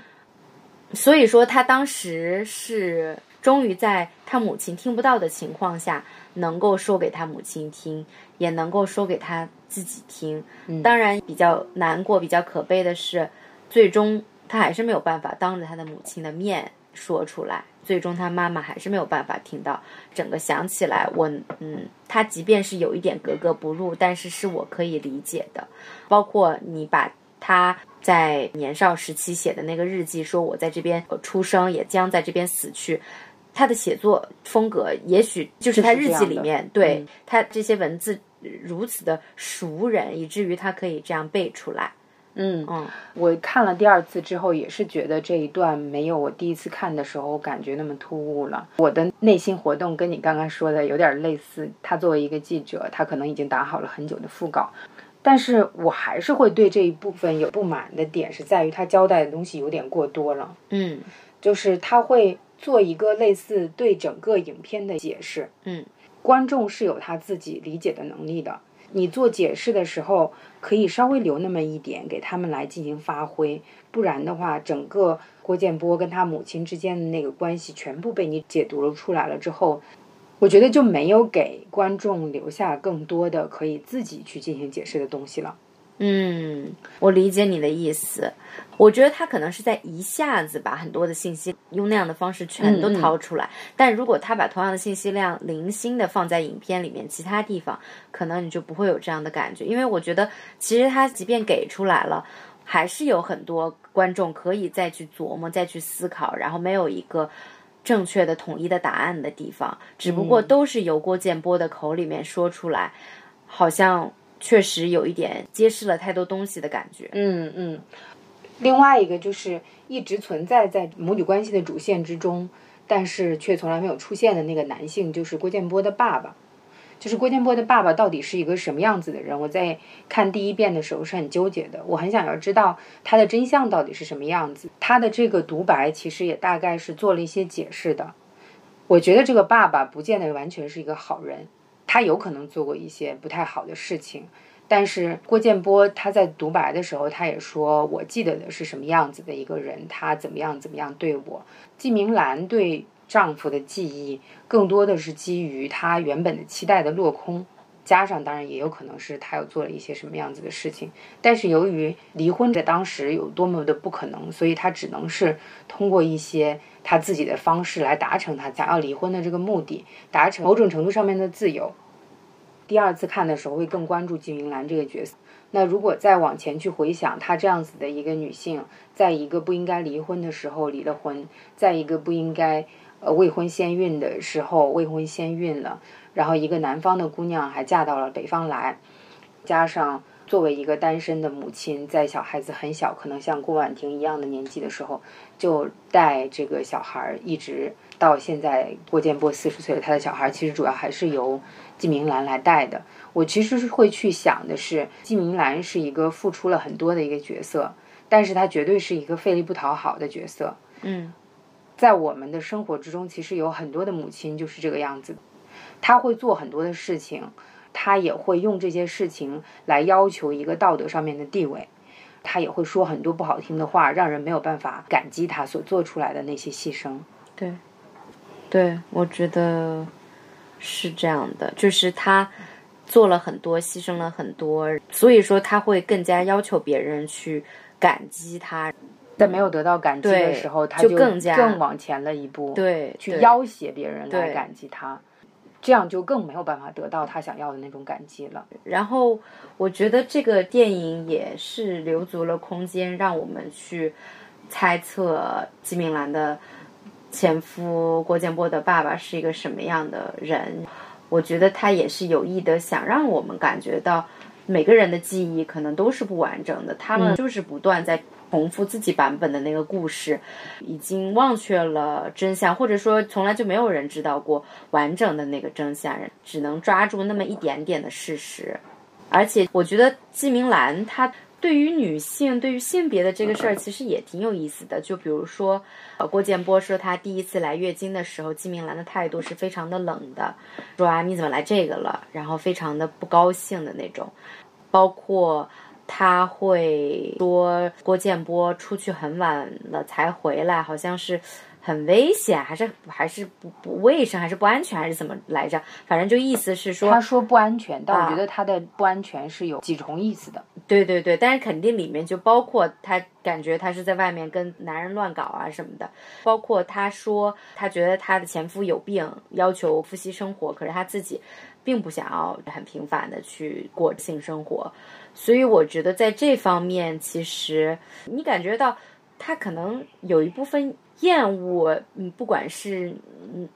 所以说他当时是终于在他母亲听不到的情况下，能够说给他母亲听，也能够说给他自己听。当然，比较难过、比较可悲的是，最终他还是没有办法当着他的母亲的面说出来。最终，他妈妈还是没有办法听到。整个想起来，我嗯，他即便是有一点格格不入，但是是我可以理解的。包括你把他在年少时期写的那个日记，说我在这边出生，也将在这边死去。他的写作风格，也许就是他日记里面对他这些文字如此的熟人，以至于他可以这样背出来。嗯嗯，我看了第二次之后，也是觉得这一段没有我第一次看的时候感觉那么突兀了。我的内心活动跟你刚刚说的有点类似。他作为一个记者，他可能已经打好了很久的副稿，但是我还是会对这一部分有不满的点，是在于他交代的东西有点过多了。嗯，就是他会做一个类似对整个影片的解释。嗯，观众是有他自己理解的能力的。你做解释的时候，可以稍微留那么一点给他们来进行发挥，不然的话，整个郭建波跟他母亲之间的那个关系全部被你解读了出来了之后，我觉得就没有给观众留下更多的可以自己去进行解释的东西了。嗯，我理解你的意思。我觉得他可能是在一下子把很多的信息用那样的方式全都掏出来，但如果他把同样的信息量零星的放在影片里面其他地方，可能你就不会有这样的感觉。因为我觉得，其实他即便给出来了，还是有很多观众可以再去琢磨、再去思考，然后没有一个正确的、统一的答案的地方。只不过都是由郭建波的口里面说出来，好像。确实有一点揭示了太多东西的感觉。嗯嗯，另外一个就是一直存在在母女关系的主线之中，但是却从来没有出现的那个男性，就是郭建波的爸爸。就是郭建波的爸爸到底是一个什么样子的人？我在看第一遍的时候是很纠结的，我很想要知道他的真相到底是什么样子。他的这个独白其实也大概是做了一些解释的。我觉得这个爸爸不见得完全是一个好人。他有可能做过一些不太好的事情，但是郭建波他在独白的时候，他也说我记得的是什么样子的一个人，他怎么样怎么样对我。季明兰对丈夫的记忆更多的是基于她原本的期待的落空，加上当然也有可能是他又做了一些什么样子的事情，但是由于离婚在当时有多么的不可能，所以他只能是通过一些。他自己的方式来达成他想要离婚的这个目的，达成某种程度上面的自由。第二次看的时候会更关注季明兰这个角色。那如果再往前去回想，她这样子的一个女性，在一个不应该离婚的时候离了婚，在一个不应该呃未婚先孕的时候未婚先孕了，然后一个南方的姑娘还嫁到了北方来，加上。作为一个单身的母亲，在小孩子很小，可能像郭婉婷一样的年纪的时候，就带这个小孩儿一直到现在。郭建波四十岁了，他的小孩其实主要还是由季明兰来带的。我其实是会去想的是，季明兰是一个付出了很多的一个角色，但是她绝对是一个费力不讨好的角色。嗯，在我们的生活之中，其实有很多的母亲就是这个样子，她会做很多的事情。他也会用这些事情来要求一个道德上面的地位，他也会说很多不好听的话，让人没有办法感激他所做出来的那些牺牲。对，对，我觉得是这样的，就是他做了很多，牺牲了很多，所以说他会更加要求别人去感激他，在没有得到感激的时候，他就更加更往前了一步，对，去要挟别人来感激他。这样就更没有办法得到他想要的那种感激了。然后，我觉得这个电影也是留足了空间，让我们去猜测季明兰的前夫郭建波的爸爸是一个什么样的人。我觉得他也是有意的，想让我们感觉到每个人的记忆可能都是不完整的，他们就是不断在重复自己版本的那个故事，已经忘却了真相，或者说从来就没有人知道过完整的那个真相，只能抓住那么一点点的事实。而且我觉得季明兰她对于女性、对于性别的这个事儿，其实也挺有意思的。就比如说，呃，郭建波说他第一次来月经的时候，季明兰的态度是非常的冷的，说啊你怎么来这个了，然后非常的不高兴的那种，包括。他会说郭建波出去很晚了才回来，好像是很危险，还是还是不不卫生，还是不安全，还是怎么来着？反正就意思是说，他说不安全，但我觉得他的不安全是有几重意思的。对对对，但是肯定里面就包括他感觉他是在外面跟男人乱搞啊什么的，包括他说他觉得他的前夫有病，要求夫妻生活，可是他自己并不想要很频繁的去过性生活。所以我觉得在这方面，其实你感觉到他可能有一部分厌恶，嗯，不管是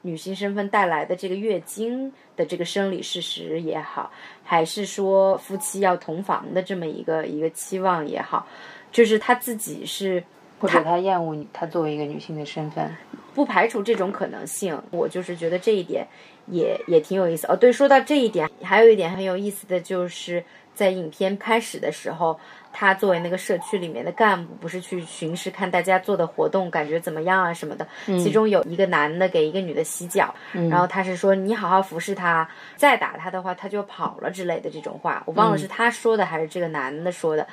女性身份带来的这个月经的这个生理事实也好，还是说夫妻要同房的这么一个一个期望也好，就是他自己是或者他厌恶他作为一个女性的身份，不排除这种可能性。我就是觉得这一点也也挺有意思。哦，对，说到这一点，还有一点很有意思的就是。在影片开始的时候，他作为那个社区里面的干部，不是去巡视看大家做的活动，感觉怎么样啊什么的。其中有一个男的给一个女的洗脚，然后他是说你好好服侍他，再打他的话他就跑了之类的这种话。我忘了是他说的还是这个男的说的。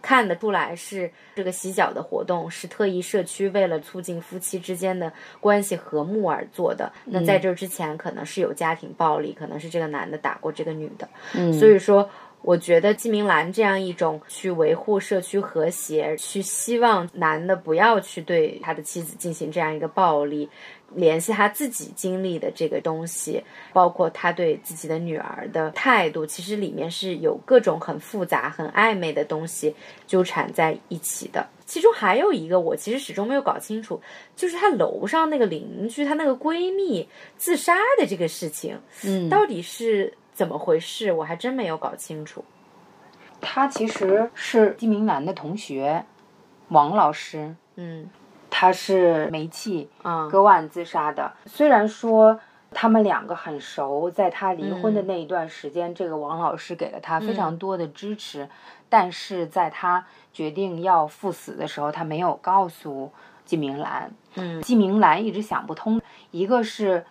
看得出来是这个洗脚的活动是特意社区为了促进夫妻之间的关系和睦而做的。那在这之前可能是有家庭暴力，可能是这个男的打过这个女的。嗯，所以说。我觉得季明兰这样一种去维护社区和谐，去希望男的不要去对他的妻子进行这样一个暴力，联系他自己经历的这个东西，包括他对自己的女儿的态度，其实里面是有各种很复杂、很暧昧的东西纠缠在一起的。其中还有一个我其实始终没有搞清楚，就是他楼上那个邻居，她那个闺蜜自杀的这个事情，嗯，到底是。怎么回事？我还真没有搞清楚。他其实是季明兰的同学，王老师。嗯，他是煤气割腕自杀的。虽然说他们两个很熟，在他离婚的那一段时间，这个王老师给了他非常多的支持，但是在他决定要赴死的时候，他没有告诉季明兰。嗯，季明兰一直想不通，一个是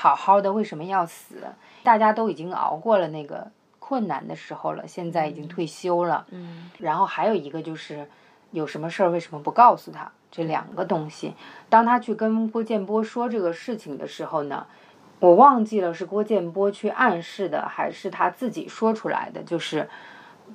好好的为什么要死？大家都已经熬过了那个困难的时候了，现在已经退休了。嗯，然后还有一个就是，有什么事儿为什么不告诉他？这两个东西，当他去跟郭建波说这个事情的时候呢，我忘记了是郭建波去暗示的，还是他自己说出来的。就是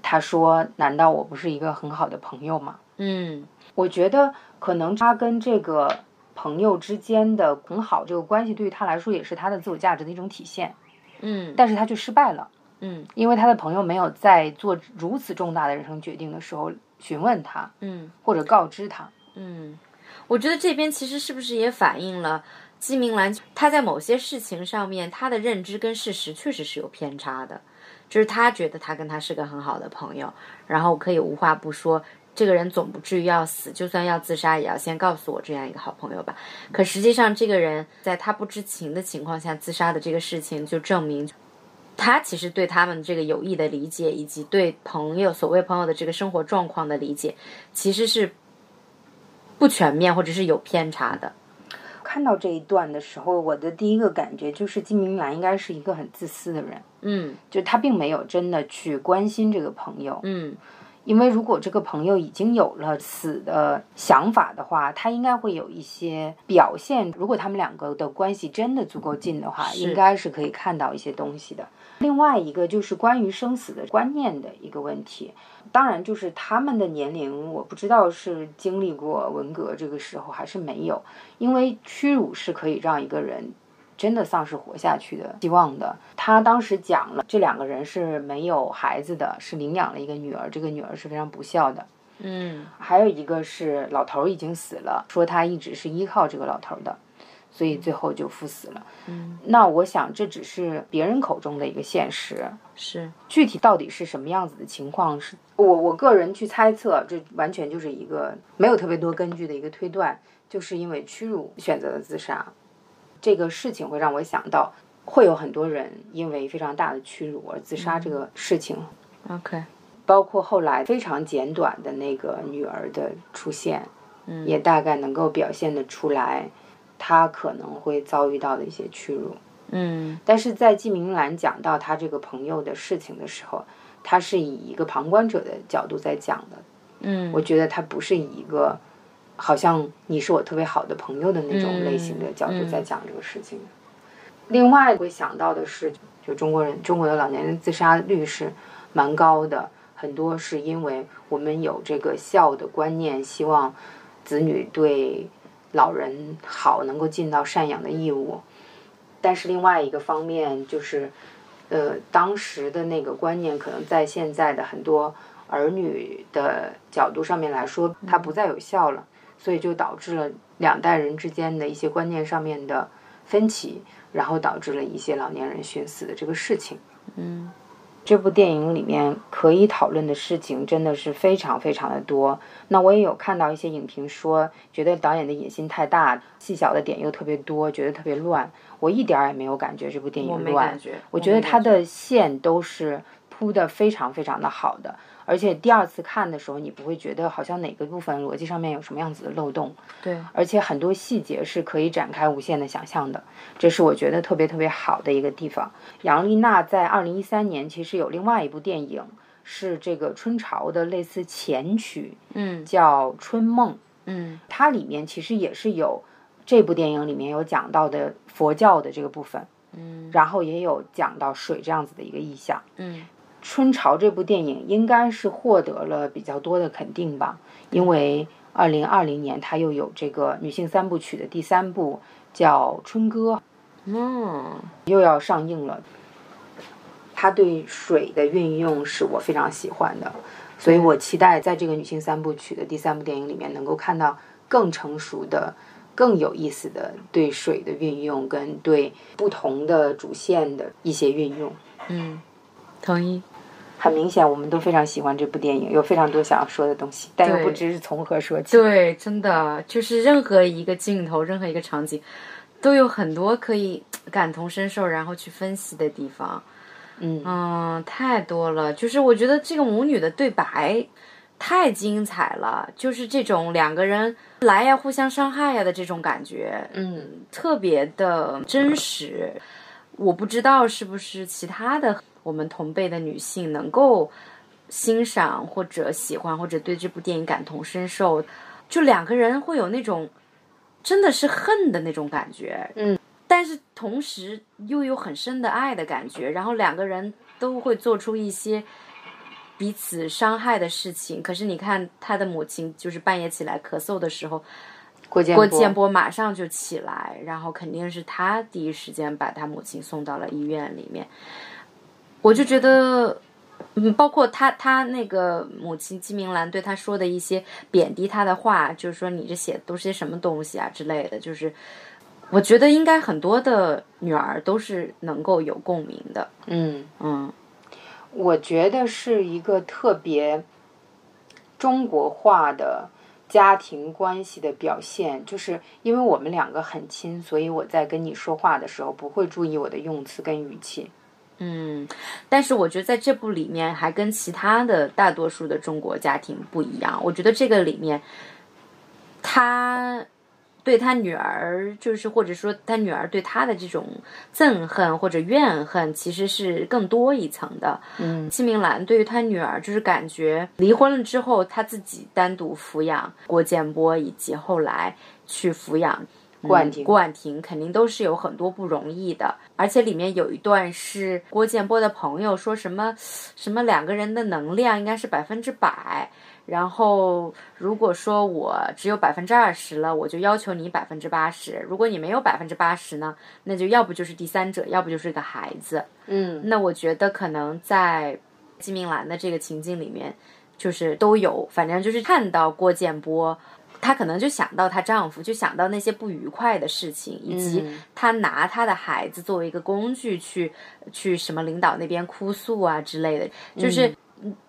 他说：“难道我不是一个很好的朋友吗？”嗯，我觉得可能他跟这个朋友之间的很好这个关系，对于他来说也是他的自我价值的一种体现。嗯，但是他却失败了。嗯，因为他的朋友没有在做如此重大的人生决定的时候询问他，嗯，或者告知他。嗯，我觉得这边其实是不是也反映了季明兰他在某些事情上面他的认知跟事实确实是有偏差的，就是他觉得他跟他是个很好的朋友，然后可以无话不说。这个人总不至于要死，就算要自杀，也要先告诉我这样一个好朋友吧。可实际上，这个人在他不知情的情况下自杀的这个事情，就证明他其实对他们这个友谊的理解，以及对朋友所谓朋友的这个生活状况的理解，其实是不全面或者是有偏差的。看到这一段的时候，我的第一个感觉就是金明兰应该是一个很自私的人。嗯，就他并没有真的去关心这个朋友。嗯。因为如果这个朋友已经有了死的想法的话，他应该会有一些表现。如果他们两个的关系真的足够近的话，应该是可以看到一些东西的。另外一个就是关于生死的观念的一个问题。当然，就是他们的年龄，我不知道是经历过文革这个时候还是没有，因为屈辱是可以让一个人。真的丧失活下去的希望的。他当时讲了，这两个人是没有孩子的，是领养了一个女儿，这个女儿是非常不孝的。嗯，还有一个是老头已经死了，说他一直是依靠这个老头的。所以最后就赴死了。嗯，那我想这只是别人口中的一个现实，是具体到底是什么样子的情况，是我我个人去猜测，这完全就是一个没有特别多根据的一个推断，就是因为屈辱选择了自杀。这个事情会让我想到，会有很多人因为非常大的屈辱而自杀。这个事情，OK，包括后来非常简短的那个女儿的出现，嗯，也大概能够表现得出来，她可能会遭遇到的一些屈辱。嗯，但是在季明兰讲到她这个朋友的事情的时候，她是以一个旁观者的角度在讲的。嗯，我觉得她不是以一个。好像你是我特别好的朋友的那种类型的角度在讲这个事情。另外会想到的是，就中国人中国的老年人自杀率是蛮高的，很多是因为我们有这个孝的观念，希望子女对老人好，能够尽到赡养的义务。但是另外一个方面就是，呃，当时的那个观念可能在现在的很多儿女的角度上面来说，它不再有效了。所以就导致了两代人之间的一些观念上面的分歧，然后导致了一些老年人寻死的这个事情。嗯，这部电影里面可以讨论的事情真的是非常非常的多。那我也有看到一些影评说，觉得导演的野心太大，细小的点又特别多，觉得特别乱。我一点儿也没有感觉这部电影乱，我觉得它的线都是铺的非常非常的好的。而且第二次看的时候，你不会觉得好像哪个部分逻辑上面有什么样子的漏洞。对，而且很多细节是可以展开无限的想象的，这是我觉得特别特别好的一个地方。杨丽娜在二零一三年其实有另外一部电影，是这个春潮的类似前曲，嗯，叫《春梦》，嗯，它里面其实也是有这部电影里面有讲到的佛教的这个部分，嗯，然后也有讲到水这样子的一个意象，嗯。春潮这部电影应该是获得了比较多的肯定吧，因为二零二零年它又有这个女性三部曲的第三部叫《春歌》，嗯，又要上映了。它对水的运用是我非常喜欢的，所以我期待在这个女性三部曲的第三部电影里面能够看到更成熟的、更有意思的对水的运用，跟对不同的主线的一些运用。嗯，同意。很明显，我们都非常喜欢这部电影，有非常多想要说的东西，但又不知是从何说起。对，真的就是任何一个镜头，任何一个场景，都有很多可以感同身受，然后去分析的地方。嗯嗯，太多了。就是我觉得这个母女的对白太精彩了，就是这种两个人来呀，互相伤害呀的这种感觉，嗯，特别的真实。我不知道是不是其他的。我们同辈的女性能够欣赏或者喜欢或者对这部电影感同身受，就两个人会有那种真的是恨的那种感觉，嗯，但是同时又有很深的爱的感觉，然后两个人都会做出一些彼此伤害的事情。可是你看他的母亲，就是半夜起来咳嗽的时候，郭建郭建波马上就起来，然后肯定是他第一时间把他母亲送到了医院里面。我就觉得，嗯，包括他他那个母亲季明兰对他说的一些贬低他的话，就是说你这写的都是些什么东西啊之类的，就是我觉得应该很多的女儿都是能够有共鸣的。嗯嗯，我觉得是一个特别中国化的家庭关系的表现，就是因为我们两个很亲，所以我在跟你说话的时候不会注意我的用词跟语气。嗯，但是我觉得在这部里面还跟其他的大多数的中国家庭不一样。我觉得这个里面，他对他女儿，就是或者说他女儿对他的这种憎恨或者怨恨，其实是更多一层的。嗯，季明兰对于他女儿，就是感觉离婚了之后，他自己单独抚养郭建波，以及后来去抚养。郭婉婷，郭婉婷肯定都是有很多不容易的，而且里面有一段是郭建波的朋友说什么，什么两个人的能量应该是百分之百，然后如果说我只有百分之二十了，我就要求你百分之八十，如果你没有百分之八十呢，那就要不就是第三者，要不就是个孩子。嗯，那我觉得可能在金明兰的这个情境里面，就是都有，反正就是看到郭建波。她可能就想到她丈夫，就想到那些不愉快的事情，以及她拿她的孩子作为一个工具去去什么领导那边哭诉啊之类的，就是。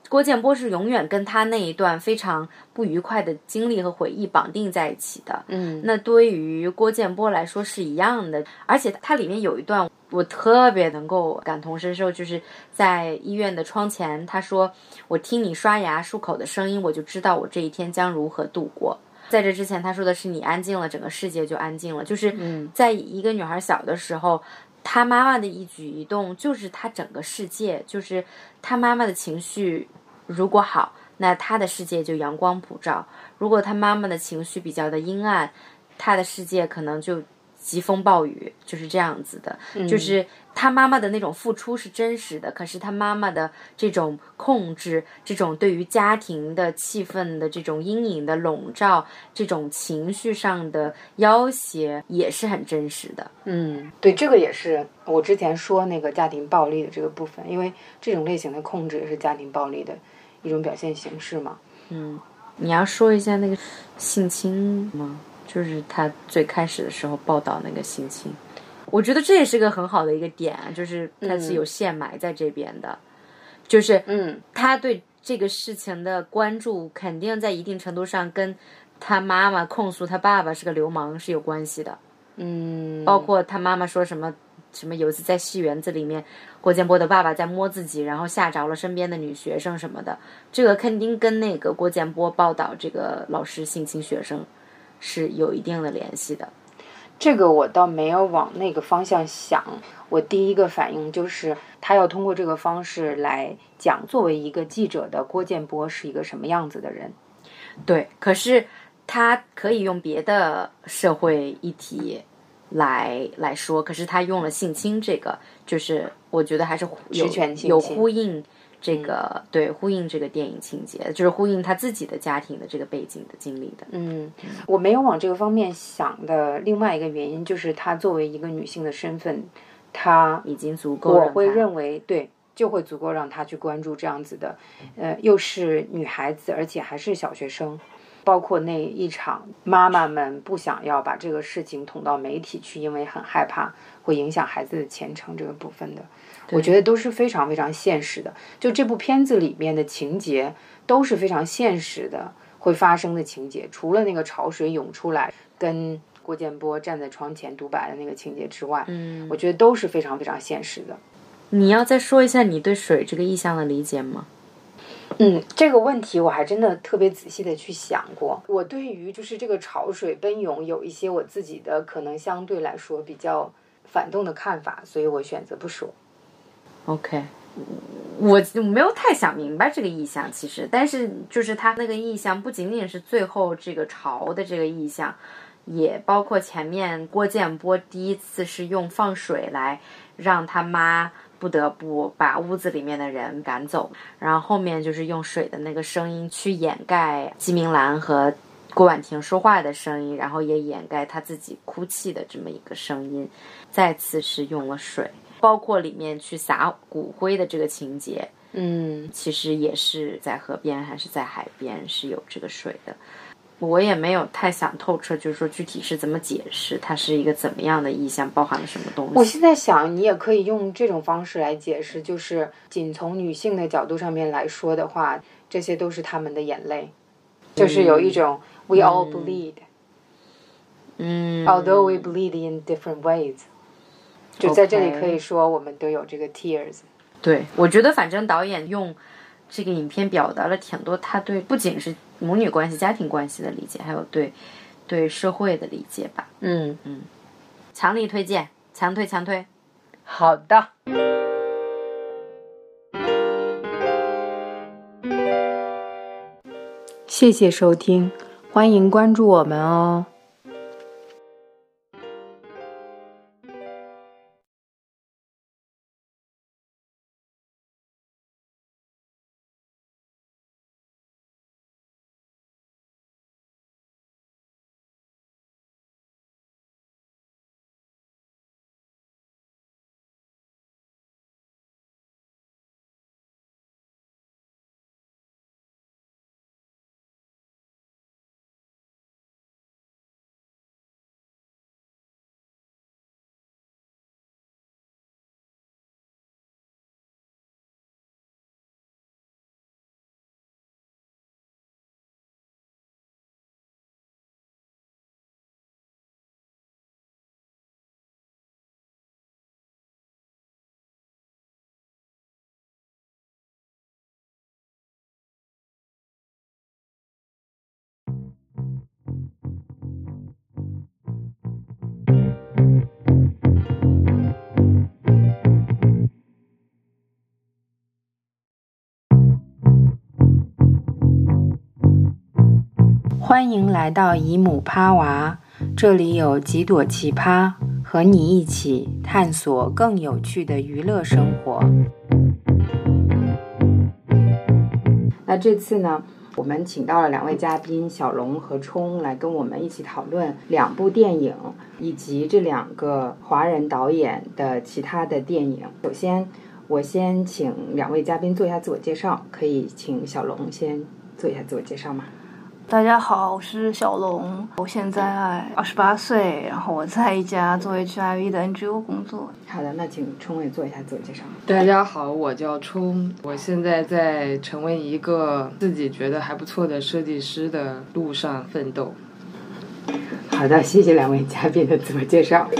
郭建波是永远跟他那一段非常不愉快的经历和回忆绑定在一起的。嗯，那对于郭建波来说是一样的，而且它里面有一段我特别能够感同身受，就是在医院的窗前，他说：“我听你刷牙漱口的声音，我就知道我这一天将如何度过。”在这之前，他说的是：“你安静了，整个世界就安静了。”就是在一个女孩小的时候。她妈妈的一举一动就是她整个世界，就是她妈妈的情绪如果好，那她的世界就阳光普照；如果她妈妈的情绪比较的阴暗，她的世界可能就。疾风暴雨就是这样子的，就是他妈妈的那种付出是真实的，可是他妈妈的这种控制，这种对于家庭的气氛的这种阴影的笼罩，这种情绪上的要挟也是很真实的。嗯，对，这个也是我之前说那个家庭暴力的这个部分，因为这种类型的控制也是家庭暴力的一种表现形式嘛。嗯，你要说一下那个性侵吗？就是他最开始的时候报道那个性侵，我觉得这也是个很好的一个点，就是他是有线埋在这边的，就是嗯，他对这个事情的关注肯定在一定程度上跟他妈妈控诉他爸爸是个流氓是有关系的，嗯，包括他妈妈说什么什么有一次在戏园子里面，郭建波的爸爸在摸自己，然后吓着了身边的女学生什么的，这个肯定跟那个郭建波报道这个老师性侵学生。是有一定的联系的，这个我倒没有往那个方向想。我第一个反应就是他要通过这个方式来讲，作为一个记者的郭建波是一个什么样子的人。对，可是他可以用别的社会议题来来说，可是他用了性侵这个，就是我觉得还是有有呼应。这个对呼应这个电影情节，就是呼应他自己的家庭的这个背景的经历的。嗯，我没有往这个方面想的另外一个原因，就是她作为一个女性的身份，她已经足够。我会认为，对，就会足够让她去关注这样子的，呃，又是女孩子，而且还是小学生，包括那一场妈妈们不想要把这个事情捅到媒体去，因为很害怕会影响孩子的前程这个部分的。我觉得都是非常非常现实的，就这部片子里面的情节都是非常现实的会发生的情节，除了那个潮水涌出来跟郭建波站在窗前独白的那个情节之外，嗯，我觉得都是非常非常现实的。你要再说一下你对水这个意象的理解吗？嗯，这个问题我还真的特别仔细的去想过。我对于就是这个潮水奔涌有一些我自己的可能相对来说比较反动的看法，所以我选择不说。OK，我没有太想明白这个意象，其实，但是就是他那个意象不仅仅是最后这个潮的这个意象，也包括前面郭建波第一次是用放水来让他妈不得不把屋子里面的人赶走，然后后面就是用水的那个声音去掩盖季明兰和郭婉婷说话的声音，然后也掩盖他自己哭泣的这么一个声音，再次是用了水。包括里面去撒骨灰的这个情节，嗯，其实也是在河边还是在海边是有这个水的。我也没有太想透彻，就是说具体是怎么解释，它是一个怎么样的意象，包含了什么东西。我现在想，你也可以用这种方式来解释，就是仅从女性的角度上面来说的话，这些都是他们的眼泪，就是有一种 we all bleed，嗯，although we bleed in different ways。就在这里可以说，我们都有这个 tears。对，我觉得反正导演用这个影片表达了挺多，他对不仅是母女关系、家庭关系的理解，还有对对社会的理解吧。嗯嗯，强力推荐，强推强推。好的，谢谢收听，欢迎关注我们哦。欢迎来到姨母趴娃，这里有几朵奇葩，和你一起探索更有趣的娱乐生活。那这次呢，我们请到了两位嘉宾小龙和冲来跟我们一起讨论两部电影以及这两个华人导演的其他的电影。首先，我先请两位嘉宾做一下自我介绍，可以请小龙先做一下自我介绍吗？大家好，我是小龙，我现在二十八岁，然后我在一家做 HIV 的 NGO 工作。好的，那请冲伟做一下自我介绍。大家好，我叫冲，我现在在成为一个自己觉得还不错的设计师的路上奋斗。好的，谢谢两位嘉宾的自我介绍。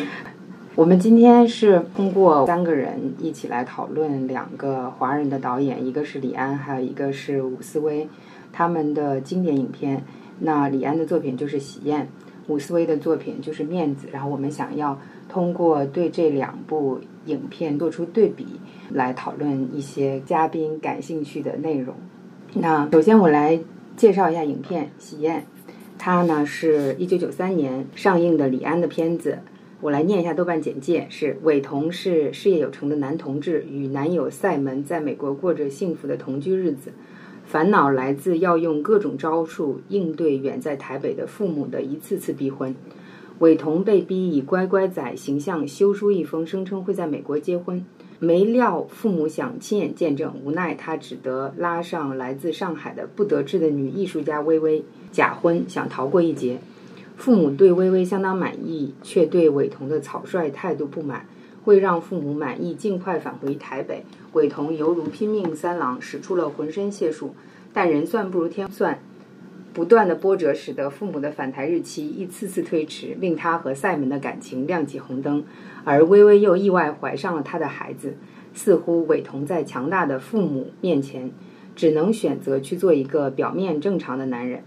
我们今天是通过三个人一起来讨论两个华人的导演，一个是李安，还有一个是伍思薇。他们的经典影片，那李安的作品就是《喜宴》，伍思薇的作品就是《面子》。然后我们想要通过对这两部影片做出对比，来讨论一些嘉宾感兴趣的内容。那首先我来介绍一下影片《喜宴》，它呢是一九九三年上映的李安的片子。我来念一下豆瓣简介：是韦彤是事业有成的男同志，与男友赛门在美国过着幸福的同居日子。烦恼来自要用各种招数应对远在台北的父母的一次次逼婚。伟彤被逼以乖乖仔形象修书一封，声称会在美国结婚。没料父母想亲眼见证，无奈他只得拉上来自上海的不得志的女艺术家薇薇假婚，想逃过一劫。父母对薇薇相当满意，却对伟彤的草率态度不满。为让父母满意，尽快返回台北。伟彤犹如拼命三郎，使出了浑身解数，但人算不如天算，不断的波折使得父母的返台日期一次次推迟，令他和赛门的感情亮起红灯。而微微又意外怀上了他的孩子，似乎伟彤在强大的父母面前，只能选择去做一个表面正常的男人。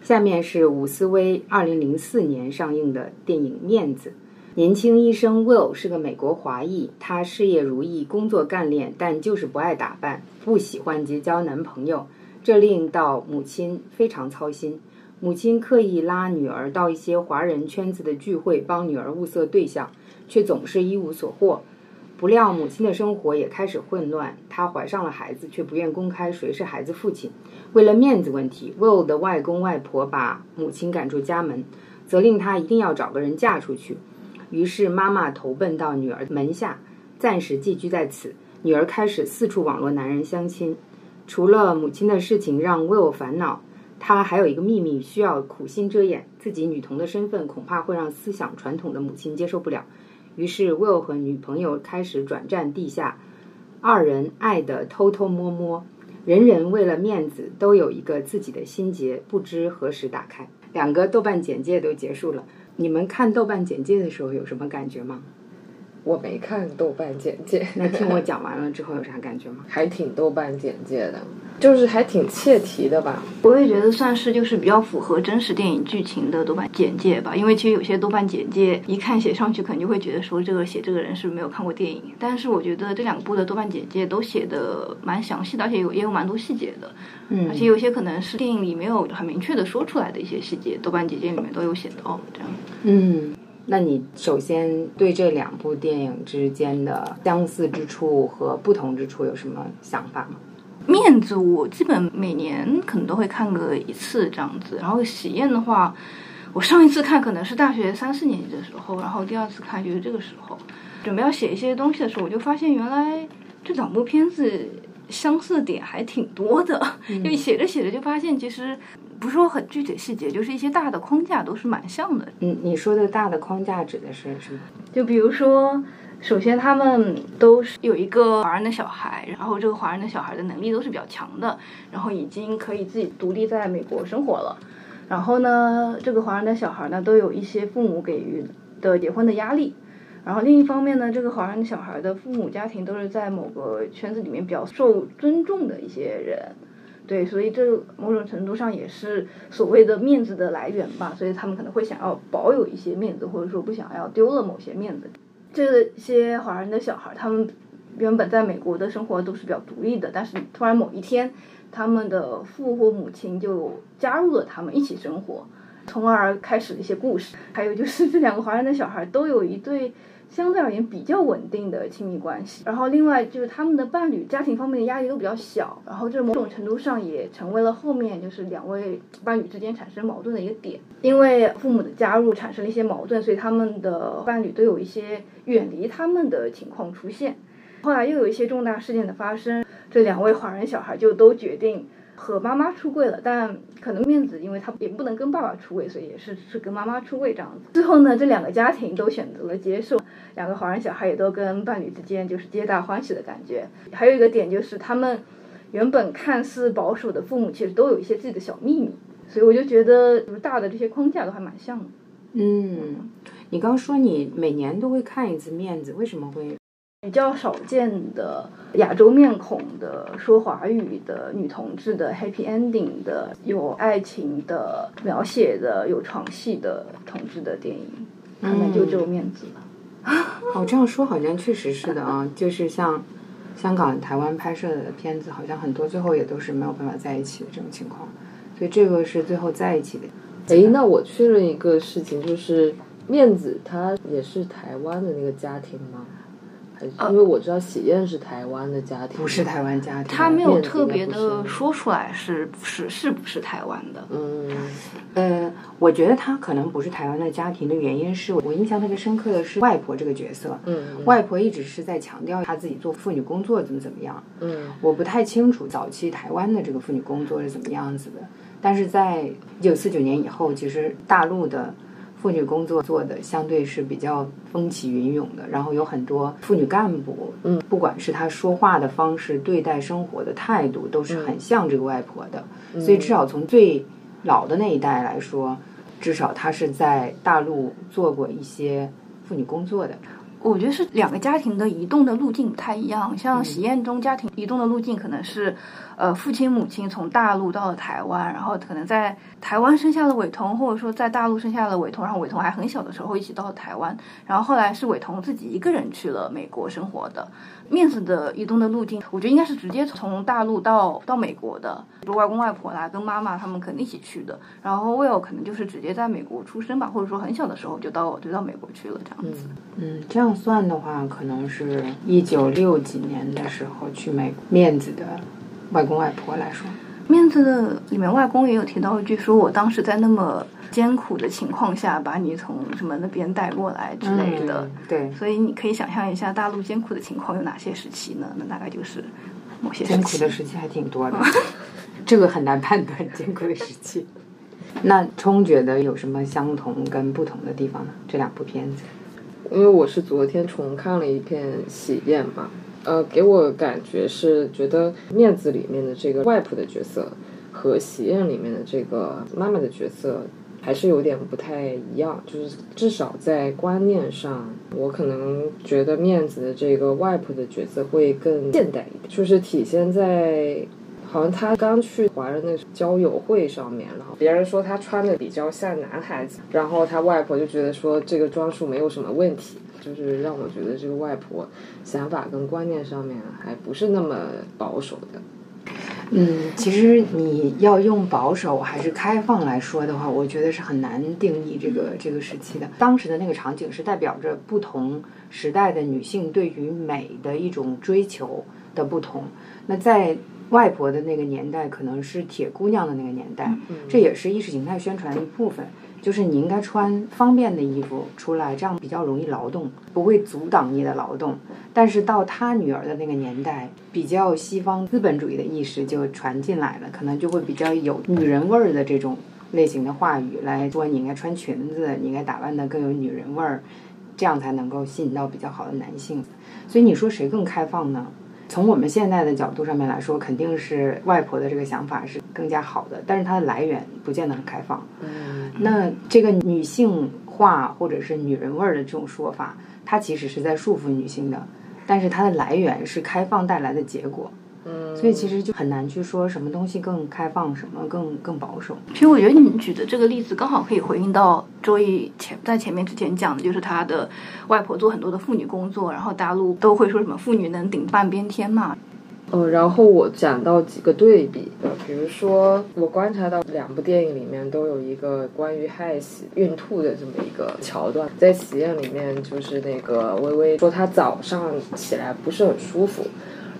下面是伍思薇二零零四年上映的电影《面子》。年轻医生 Will 是个美国华裔，他事业如意，工作干练，但就是不爱打扮，不喜欢结交男朋友，这令到母亲非常操心。母亲刻意拉女儿到一些华人圈子的聚会，帮女儿物色对象，却总是一无所获。不料母亲的生活也开始混乱，她怀上了孩子，却不愿公开谁是孩子父亲。为了面子问题，Will 的外公外婆把母亲赶出家门，责令她一定要找个人嫁出去。于是妈妈投奔到女儿门下，暂时寄居在此。女儿开始四处网络男人相亲。除了母亲的事情让 Will 烦恼，他还有一个秘密需要苦心遮掩。自己女童的身份恐怕会让思想传统的母亲接受不了。于是 Will 和女朋友开始转战地下，二人爱的偷偷摸摸，人人为了面子都有一个自己的心结，不知何时打开。两个豆瓣简介都结束了。你们看豆瓣简介的时候有什么感觉吗？我没看豆瓣简介。那听我讲完了之后有啥感觉吗？[LAUGHS] 还挺豆瓣简介的，就是还挺切题的吧。我也觉得算是就是比较符合真实电影剧情的豆瓣简介吧。因为其实有些豆瓣简介一看写上去，可能就会觉得说这个写这个人是没有看过电影。但是我觉得这两部的豆瓣简介都写的蛮详细的，而且有也有蛮多细节的。嗯，而且有些可能是电影里没有很明确的说出来的一些细节，豆瓣简介里面都有写到这样。嗯。那你首先对这两部电影之间的相似之处和不同之处有什么想法吗？面子我基本每年可能都会看个一次这样子，然后喜宴的话，我上一次看可能是大学三四年级的时候，然后第二次看就是这个时候，准备要写一些东西的时候，我就发现原来这两部片子相似的点还挺多的，就写着写着就发现其实。不是说很具体的细节，就是一些大的框架都是蛮像的。嗯，你说的大的框架指的是什么？就比如说，首先他们都是有一个华人的小孩，然后这个华人的小孩的能力都是比较强的，然后已经可以自己独立在美国生活了。然后呢，这个华人的小孩呢，都有一些父母给予的结婚的压力。然后另一方面呢，这个华人的小孩的父母家庭都是在某个圈子里面比较受尊重的一些人。对，所以这某种程度上也是所谓的面子的来源吧，所以他们可能会想要保有一些面子，或者说不想要丢了某些面子。这些华人的小孩，他们原本在美国的生活都是比较独立的，但是突然某一天，他们的父或母亲就加入了他们一起生活，从而开始了一些故事。还有就是这两个华人的小孩都有一对。相对而言比较稳定的亲密关系，然后另外就是他们的伴侣家庭方面的压力都比较小，然后这某种程度上也成为了后面就是两位伴侣之间产生矛盾的一个点。因为父母的加入产生了一些矛盾，所以他们的伴侣都有一些远离他们的情况出现。后来又有一些重大事件的发生，这两位华人小孩就都决定。和妈妈出柜了，但可能面子，因为他也不能跟爸爸出柜，所以也是是跟妈妈出柜这样子。最后呢，这两个家庭都选择了接受，两个华人小孩也都跟伴侣之间就是皆大欢喜的感觉。还有一个点就是，他们原本看似保守的父母，其实都有一些自己的小秘密，所以我就觉得就是大的这些框架都还蛮像的。嗯，你刚说你每年都会看一次面子，为什么会？比较少见的亚洲面孔的说华语的女同志的 happy ending 的有爱情的描写的有床戏的同志的电影，可能就只有面子了。哦，这样说好像确实是的啊，就是像香港、台湾拍摄的片子，好像很多最后也都是没有办法在一起的这种情况，所以这个是最后在一起的。哎，那我确认一个事情，就是面子他也是台湾的那个家庭吗？因为我知道喜宴是台湾的家庭，不是台湾家庭，他没有特别的说出来是不是是不是台湾的。嗯，呃，我觉得他可能不是台湾的家庭的原因是我印象特别深刻的是外婆这个角色。嗯，外婆一直是在强调她自己做妇女工作怎么怎么样。嗯，我不太清楚早期台湾的这个妇女工作是怎么样子的，但是在一九四九年以后，其实大陆的。妇女工作做的相对是比较风起云涌的，然后有很多妇女干部，嗯，不管是她说话的方式、对待生活的态度，都是很像这个外婆的。所以至少从最老的那一代来说，至少她是在大陆做过一些妇女工作的。我觉得是两个家庭的移动的路径不太一样，像喜宴中家庭移动的路径可能是。呃，父亲母亲从大陆到了台湾，然后可能在台湾生下了伟彤，或者说在大陆生下了伟彤，然后伟彤还很小的时候一起到了台湾，然后后来是伟彤自己一个人去了美国生活的。面子的移动的路径，我觉得应该是直接从大陆到到美国的，比如外公外婆啦，跟妈妈他们肯定一起去的。然后 Will 可能就是直接在美国出生吧，或者说很小的时候就到就到美国去了这样子。嗯，这样算的话，可能是一九六几年的时候去美面子的。外公外婆来说，面子的里面外公也有提到一句，说我当时在那么艰苦的情况下把你从什么那边带过来之类的。对，所以你可以想象一下大陆艰苦的情况有哪些时期呢？那大概就是某些艰苦的时期还挺多的，[LAUGHS] 这个很难判断艰苦的时期。那冲觉得有什么相同跟不同的地方呢？这两部片子，因为我是昨天重看了一遍《喜宴》嘛。呃，给我感觉是觉得面子里面的这个外婆的角色和喜宴里面的这个妈妈的角色还是有点不太一样，就是至少在观念上，我可能觉得面子的这个外婆的角色会更现代一点，就是体现在好像他刚去华人的交友会上面，然后别人说他穿的比较像男孩子，然后他外婆就觉得说这个装束没有什么问题。就是让我觉得这个外婆想法跟观念上面还不是那么保守的。嗯，其实你要用保守还是开放来说的话，我觉得是很难定义这个这个时期的。当时的那个场景是代表着不同时代的女性对于美的一种追求的不同。那在外婆的那个年代，可能是铁姑娘的那个年代，这也是意识形态宣传的一部分。就是你应该穿方便的衣服出来，这样比较容易劳动，不会阻挡你的劳动。但是到他女儿的那个年代，比较西方资本主义的意识就传进来了，可能就会比较有女人味儿的这种类型的话语来说，你应该穿裙子，你应该打扮的更有女人味儿，这样才能够吸引到比较好的男性。所以你说谁更开放呢？从我们现在的角度上面来说，肯定是外婆的这个想法是更加好的，但是它的来源不见得很开放。嗯，那这个女性化或者是女人味儿的这种说法，它其实是在束缚女性的，但是它的来源是开放带来的结果。嗯，所以其实就很难去说什么东西更开放，什么更更保守。其实我觉得你们举的这个例子刚好可以回应到周易前在前面之前讲的，就是他的外婆做很多的妇女工作，然后大陆都会说什么妇女能顶半边天嘛。呃，然后我讲到几个对比，比如说我观察到两部电影里面都有一个关于害喜孕吐的这么一个桥段，在《喜宴》里面就是那个微微说她早上起来不是很舒服，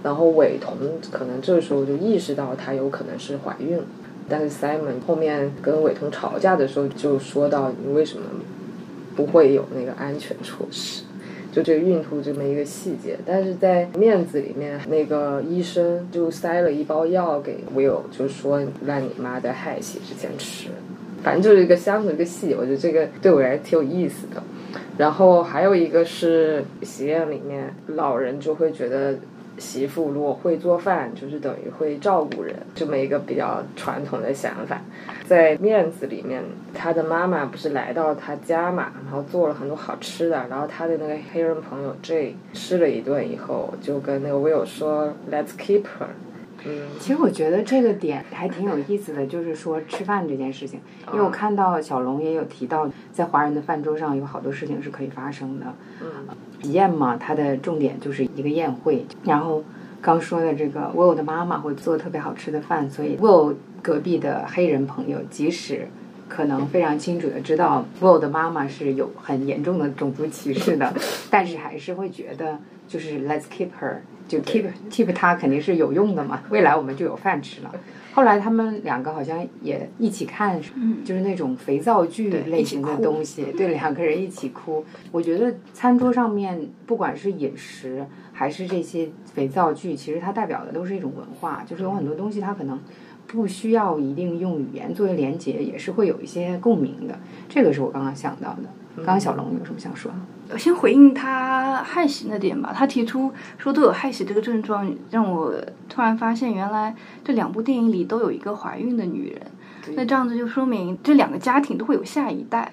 然后伟彤可能这时候就意识到她有可能是怀孕了，但是 Simon 后面跟伟彤吵架的时候就说到你为什么不会有那个安全措施。就这个孕吐这么一个细节，但是在面子里面，那个医生就塞了一包药给 Will，就说让你妈在害喜之前吃，反正就是一个相同一个细节，我觉得这个对我来挺有意思的。然后还有一个是喜宴里面，老人就会觉得。媳妇如果会做饭，就是等于会照顾人，这么一个比较传统的想法。在面子里面，他的妈妈不是来到他家嘛，然后做了很多好吃的，然后他的那个黑人朋友 J 吃了一顿以后，就跟那个 Will 说：“Let's keep her。”嗯，其实我觉得这个点还挺有意思的，就是说吃饭这件事情，因为我看到小龙也有提到，在华人的饭桌上有好多事情是可以发生的。嗯，宴嘛，它的重点就是一个宴会。然后刚说的这个 Will 的妈妈会做特别好吃的饭，所以 Will 隔壁的黑人朋友，即使可能非常清楚的知道 Will 的妈妈是有很严重的种族歧视的，但是还是会觉得就是 Let's keep her。就 keep keep 它肯定是有用的嘛，未来我们就有饭吃了。后来他们两个好像也一起看，就是那种肥皂剧类型的东西，对，两个人一起哭。我觉得餐桌上面不管是饮食还是这些肥皂剧，其实它代表的都是一种文化，就是有很多东西它可能不需要一定用语言作为连接，也是会有一些共鸣的。这个是我刚刚想到的。刚刚小龙有什么想说？我先回应他害喜那点吧。他提出说都有害喜这个症状，让我突然发现，原来这两部电影里都有一个怀孕的女人。那这样子就说明这两个家庭都会有下一代。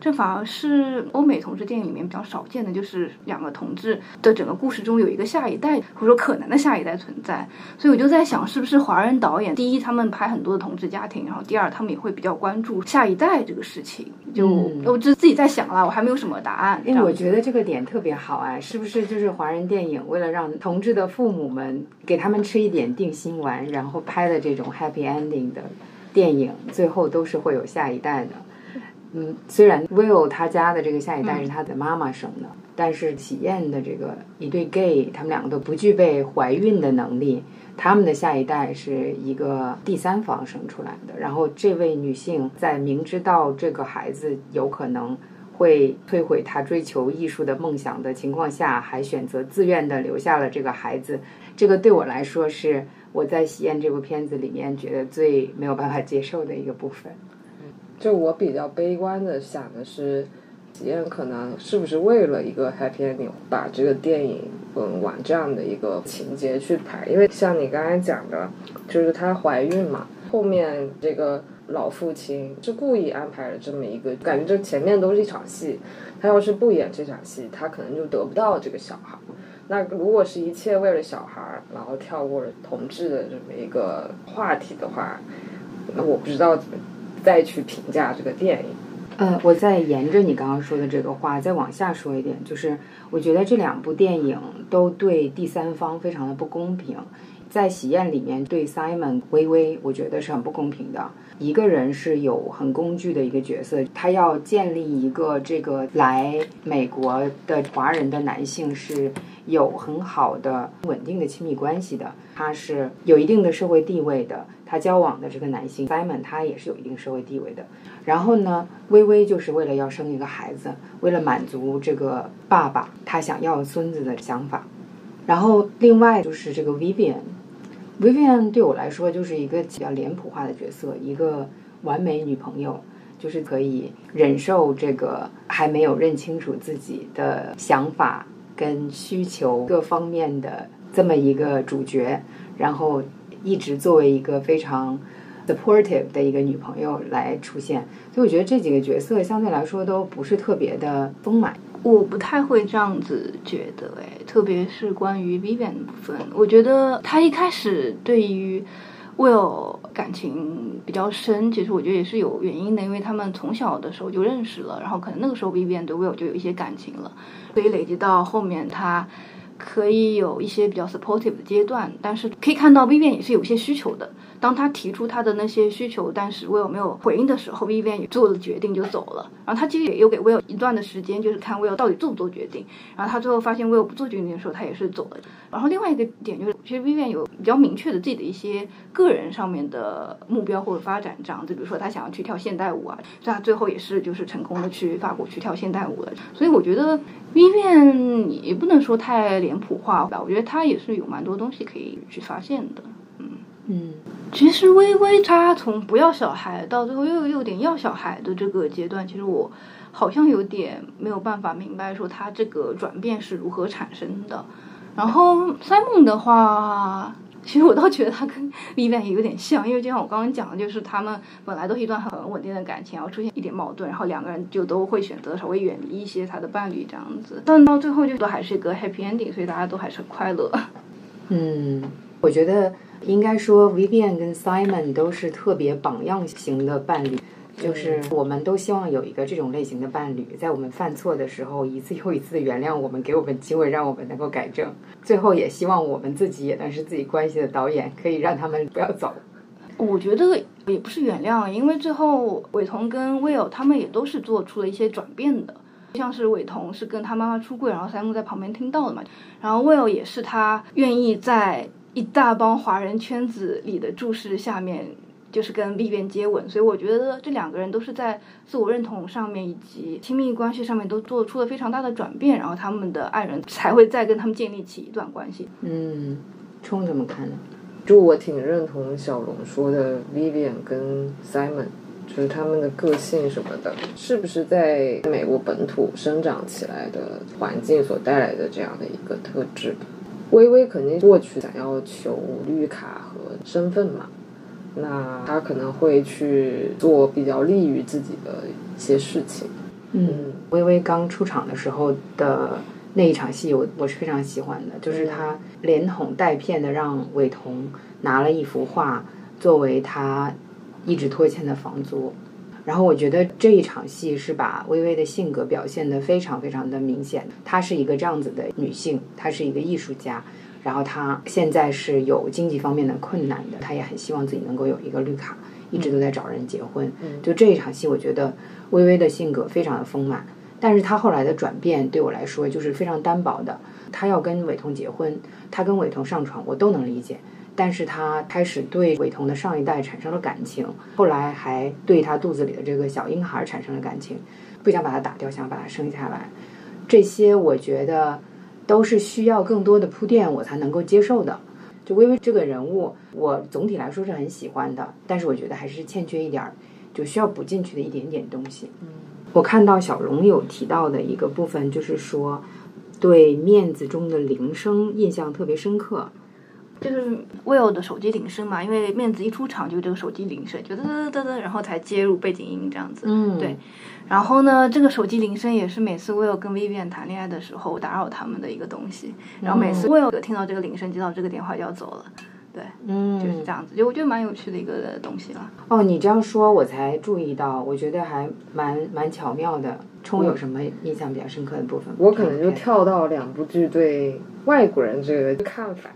这反而是欧美同志电影里面比较少见的，就是两个同志的整个故事中有一个下一代，或者说可能的下一代存在。所以我就在想，是不是华人导演第一他们拍很多的同志家庭，然后第二他们也会比较关注下一代这个事情。就我就自己在想了，我还没有什么答案。因为我觉得这个点特别好啊，是不是就是华人电影为了让同志的父母们给他们吃一点定心丸，然后拍的这种 happy ending 的电影，最后都是会有下一代的。嗯，虽然 Will 他家的这个下一代是他的妈妈生的，但是喜宴的这个一对 gay，他们两个都不具备怀孕的能力，他们的下一代是一个第三方生出来的。然后这位女性在明知道这个孩子有可能会摧毁她追求艺术的梦想的情况下，还选择自愿的留下了这个孩子。这个对我来说是我在喜宴这部片子里面觉得最没有办法接受的一个部分。就我比较悲观的想的是，体验可能是不是为了一个 happy ending 把这个电影嗯往这样的一个情节去拍？因为像你刚才讲的，就是她怀孕嘛，后面这个老父亲是故意安排了这么一个，感觉这前面都是一场戏，他要是不演这场戏，他可能就得不到这个小孩。那如果是一切为了小孩，然后跳过了同志的这么一个话题的话，那我不知道怎么。再去评价这个电影，呃，我再沿着你刚刚说的这个话再往下说一点，就是我觉得这两部电影都对第三方非常的不公平。在《喜宴》里面对 Simon 微微，我觉得是很不公平的。一个人是有很工具的一个角色，他要建立一个这个来美国的华人的男性是有很好的稳定的亲密关系的，他是有一定的社会地位的。他交往的这个男性 Simon，他也是有一定社会地位的。然后呢，微微就是为了要生一个孩子，为了满足这个爸爸他想要孙子的想法。然后另外就是这个 Vivian，Vivian 对我来说就是一个比较脸谱化的角色，一个完美女朋友，就是可以忍受这个还没有认清楚自己的想法跟需求各方面的这么一个主角，然后。一直作为一个非常 supportive 的一个女朋友来出现，所以我觉得这几个角色相对来说都不是特别的丰满。我不太会这样子觉得，哎，特别是关于 Vivian 的部分，我觉得他一开始对于 Will 感情比较深，其实我觉得也是有原因的，因为他们从小的时候就认识了，然后可能那个时候 Vivian 对 Will 就有一些感情了，所以累积到后面他。可以有一些比较 supportive 的阶段，但是可以看到 Vivian 也是有些需求的。当他提出他的那些需求，但是 Will 没有回应的时候，Vivian 也做了决定就走了。然后他其实也有给 Will 一段的时间，就是看 Will 到底做不做决定。然后他最后发现 Will 不做决定的时候，他也是走了。然后另外一个点就是，其实 Vivian 有比较明确的自己的一些个人上面的目标或者发展，这样子，比如说他想要去跳现代舞啊，所以他最后也是就是成功的去法国去跳现代舞了。所以我觉得 Vivian 也不能说太脸谱化吧，我觉得他也是有蛮多东西可以去发现的。嗯嗯。其实微微他从不要小孩到最后又有点要小孩的这个阶段，其实我好像有点没有办法明白说他这个转变是如何产生的。然后 Simon 的话，其实我倒觉得他跟 Vivian 也有点像，因为就像我刚刚讲的，就是他们本来都是一段很稳定的感情，然后出现一点矛盾，然后两个人就都会选择稍微远离一些他的伴侣这样子，但到最后就都还是一个 happy ending，所以大家都还是很快乐。嗯，我觉得。应该说，Vivian 跟 Simon 都是特别榜样型的伴侣，就是我们都希望有一个这种类型的伴侣，在我们犯错的时候，一次又一次的原谅我们，给我们机会，让我们能够改正。最后也希望我们自己也能是自己关系的导演，可以让他们不要走。我觉得也不是原谅，因为最后伟彤跟 Will 他们也都是做出了一些转变的，像是伟彤是跟他妈妈出柜，然后 Simon 在旁边听到的嘛，然后 Will 也是他愿意在。一大帮华人圈子里的注视下面，就是跟 Vivian 接吻，所以我觉得这两个人都是在自我认同上面以及亲密关系上面都做出了非常大的转变，然后他们的爱人才会再跟他们建立起一段关系。嗯，冲怎么看呢？就我挺认同小龙说的，Vivian 跟 Simon，就是他们的个性什么的，是不是在美国本土生长起来的环境所带来的这样的一个特质？微微肯定过去想要求绿卡和身份嘛，那他可能会去做比较利于自己的一些事情。嗯，微微刚出场的时候的那一场戏，我我是非常喜欢的，就是他连哄带骗的让伟彤拿了一幅画作为他一直拖欠的房租。然后我觉得这一场戏是把微微的性格表现得非常非常的明显。她是一个这样子的女性，她是一个艺术家，然后她现在是有经济方面的困难的，她也很希望自己能够有一个绿卡，一直都在找人结婚。就这一场戏，我觉得微微的性格非常的丰满，但是她后来的转变对我来说就是非常单薄的。她要跟伟彤结婚，她跟伟彤上床，我都能理解。但是他开始对伟彤的上一代产生了感情，后来还对他肚子里的这个小婴孩产生了感情，不想把他打掉，想把他生下来。这些我觉得都是需要更多的铺垫，我才能够接受的。就微微这个人物，我总体来说是很喜欢的，但是我觉得还是欠缺一点儿，就需要补进去的一点点东西。嗯，我看到小荣有提到的一个部分，就是说对面子中的铃声印象特别深刻。就是 Will 的手机铃声嘛，因为面子一出场就这个手机铃声，就噔噔噔噔，然后才接入背景音这样子。嗯，对。然后呢，这个手机铃声也是每次 Will 跟 Vivian 谈恋爱的时候打扰他们的一个东西。然后每次 Will 听到这个铃声，接到这个电话就要走了。对，嗯，就是这样子，就我觉得蛮有趣的一个东西了。哦，你这样说，我才注意到，我觉得还蛮蛮巧妙的。冲有什么印象比较深刻的部分？我可能就跳到两部剧对外国人这个看法。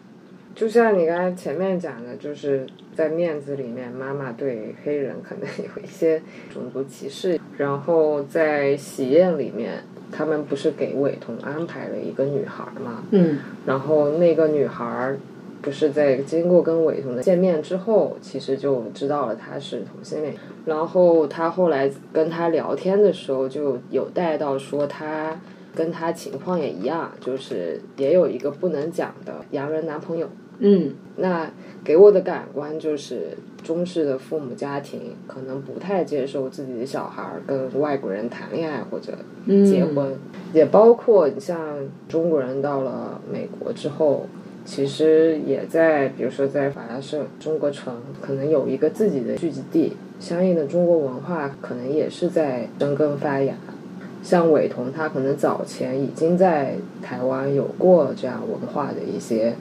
就像你刚才前面讲的，就是在面子里面，妈妈对黑人可能有一些种族歧视。然后在喜宴里面，他们不是给伟彤安排了一个女孩吗？嗯。然后那个女孩不是在经过跟伟彤的见面之后，其实就知道了他是同性恋。然后他后来跟他聊天的时候，就有带到说他跟他情况也一样，就是也有一个不能讲的洋人男朋友。嗯，那给我的感官就是中式的父母家庭可能不太接受自己的小孩跟外国人谈恋爱或者结婚，也包括你像中国人到了美国之后，其实也在比如说在法拉盛中国城可能有一个自己的聚集地，相应的中国文化可能也是在生根发芽。像伟彤，他可能早前已经在台湾有过这样文化的一些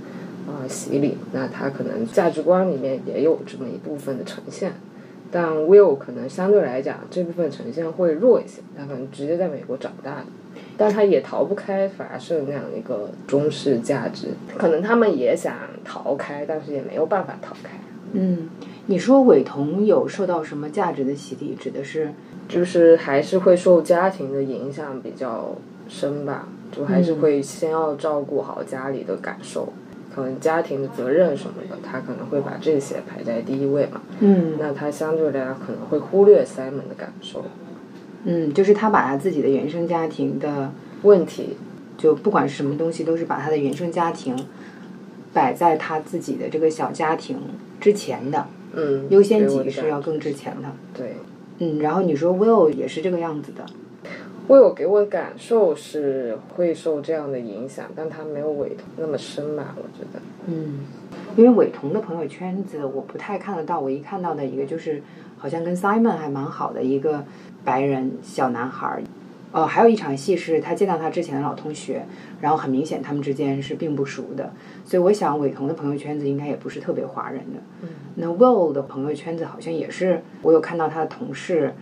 啊、洗礼，那他可能价值观里面也有这么一部分的呈现。但 Will 可能相对来讲这部分呈现会弱一些，他可能直接在美国长大的，但他也逃不开法式那样一个中式价值，可能他们也想逃开，但是也没有办法逃开。嗯，你说伟彤有受到什么价值的洗礼，指的是就是还是会受家庭的影响比较深吧，就还是会先要照顾好家里的感受，可能家庭的责任什么的，他可能会把这些排在第一位嘛。嗯那他相对来讲可能会忽略 Simon 的感受嗯，就是他把他自己的原生家庭的，问题。就不管是什么东西，都是把他的原生家庭摆在他自己的这个小家庭之前的，嗯，优先级是要更之前的。对。嗯，然后你说 Will 也是这个样子的，会有给我的感受是会受这样的影响，但他没有伟彤那么深吧，我觉得。嗯，因为伟彤的朋友圈子我不太看得到，我一看到的一个就是好像跟 Simon 还蛮好的一个白人小男孩儿。哦，还有一场戏是他见到他之前的老同学，然后很明显他们之间是并不熟的，所以我想伟彤的朋友圈子应该也不是特别华人的。嗯那 Will 的朋友圈子好像也是，我有看到他的同事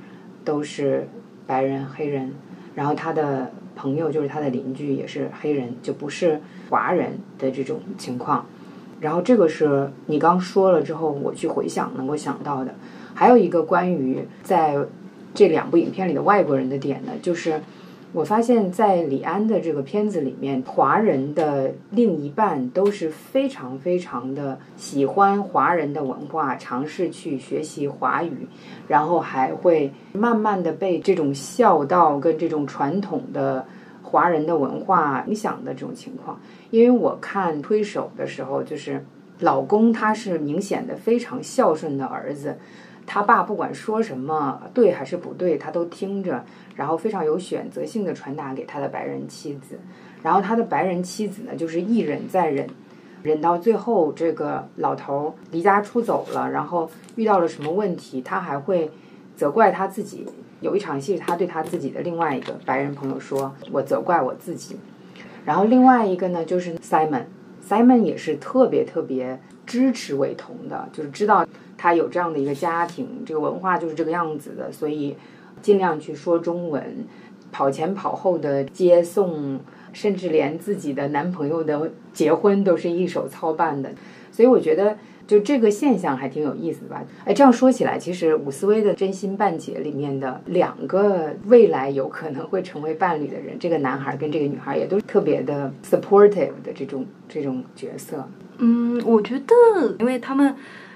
都是白人、黑人，然后他的朋友就是他的邻居也是黑人，就不是华人的这种情况。然后这个是你刚说了之后，我去回想能够想到的。还有一个关于在这两部影片里的外国人的点呢，就是我发现，在李安的这个片子里面，华人的另一半都是非常非常的喜欢华人的文化，尝试去学习华语，然后还会慢慢的被这种孝道跟这种传统的华人的文化影响的这种情况。因为我看推手的时候，就是老公他是明显的非常孝顺的儿子。他爸不管说什么对还是不对，他都听着，然后非常有选择性的传达给他的白人妻子。然后他的白人妻子呢，就是一忍再忍，忍到最后这个老头离家出走了，然后遇到了什么问题，他还会责怪他自己。有一场戏，他对他自己的另外一个白人朋友说：“我责怪我自己。”然后另外一个呢，就是 Simon Simon 也是特别特别支持伟彤的，就是知道。他有这样的一个家庭，这个文化就是这个样子的，所以尽量去说中文，跑前跑后的接送，甚至连自己的男朋友的结婚都是一手操办的。所以我觉得，就这个现象还挺有意思的吧？哎，这样说起来，其实伍思薇的《真心半解》里面的两个未来有可能会成为伴侣的人，这个男孩跟这个女孩也都是特别的 supportive 的这种这种角色。嗯，我觉得，因为他们。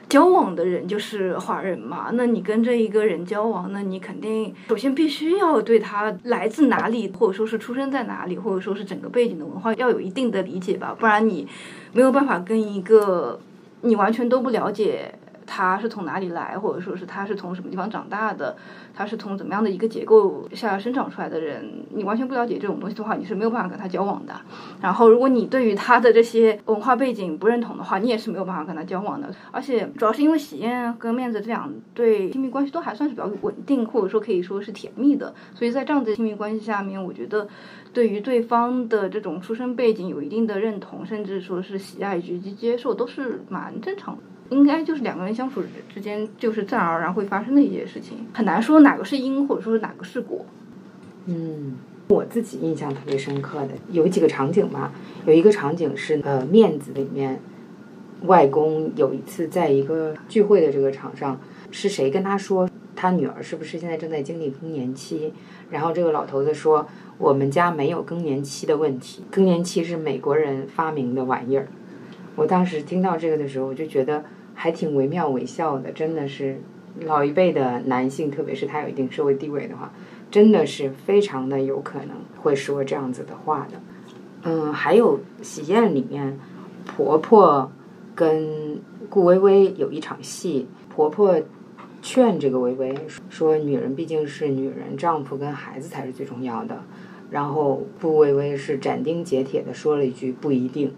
交往的人就是华人嘛，那你跟这一个人交往，那你肯定首先必须要对他来自哪里，或者说是出生在哪里，或者说是整个背景的文化要有一定的理解吧，不然你没有办法跟一个你完全都不了解他是从哪里来，或者说是他是从什么地方长大的，他是从怎么样的一个结构下生长出来的人，你完全不了解这种东西的话，你是没有办法跟他交往的。然后，如果你对于他的这些文化背景不认同的话，你也是没有办法跟他交往的。而且，主要是因为喜宴跟面子这两对亲密关系都还算是比较稳定，或者说可以说是甜蜜的，所以在这样的亲密关系下面，我觉得对于对方的这种出身背景有一定的认同，甚至说是喜爱以及接受，都是蛮正常的。应该就是两个人相处之间，就是自然而然会发生的一些事情，很难说哪个是因，或者说是哪个是果。嗯，我自己印象特别深刻的有几个场景吧，有一个场景是呃面子里面，外公有一次在一个聚会的这个场上，是谁跟他说他女儿是不是现在正在经历更年期？然后这个老头子说我们家没有更年期的问题，更年期是美国人发明的玩意儿。我当时听到这个的时候，我就觉得还挺惟妙惟肖的，真的是老一辈的男性，特别是他有一定社会地位的话。真的是非常的有可能会说这样子的话的，嗯，还有喜宴里面，婆婆跟顾薇薇有一场戏，婆婆劝这个薇薇说，女人毕竟是女人，丈夫跟孩子才是最重要的。然后顾薇薇是斩钉截铁的说了一句不一定，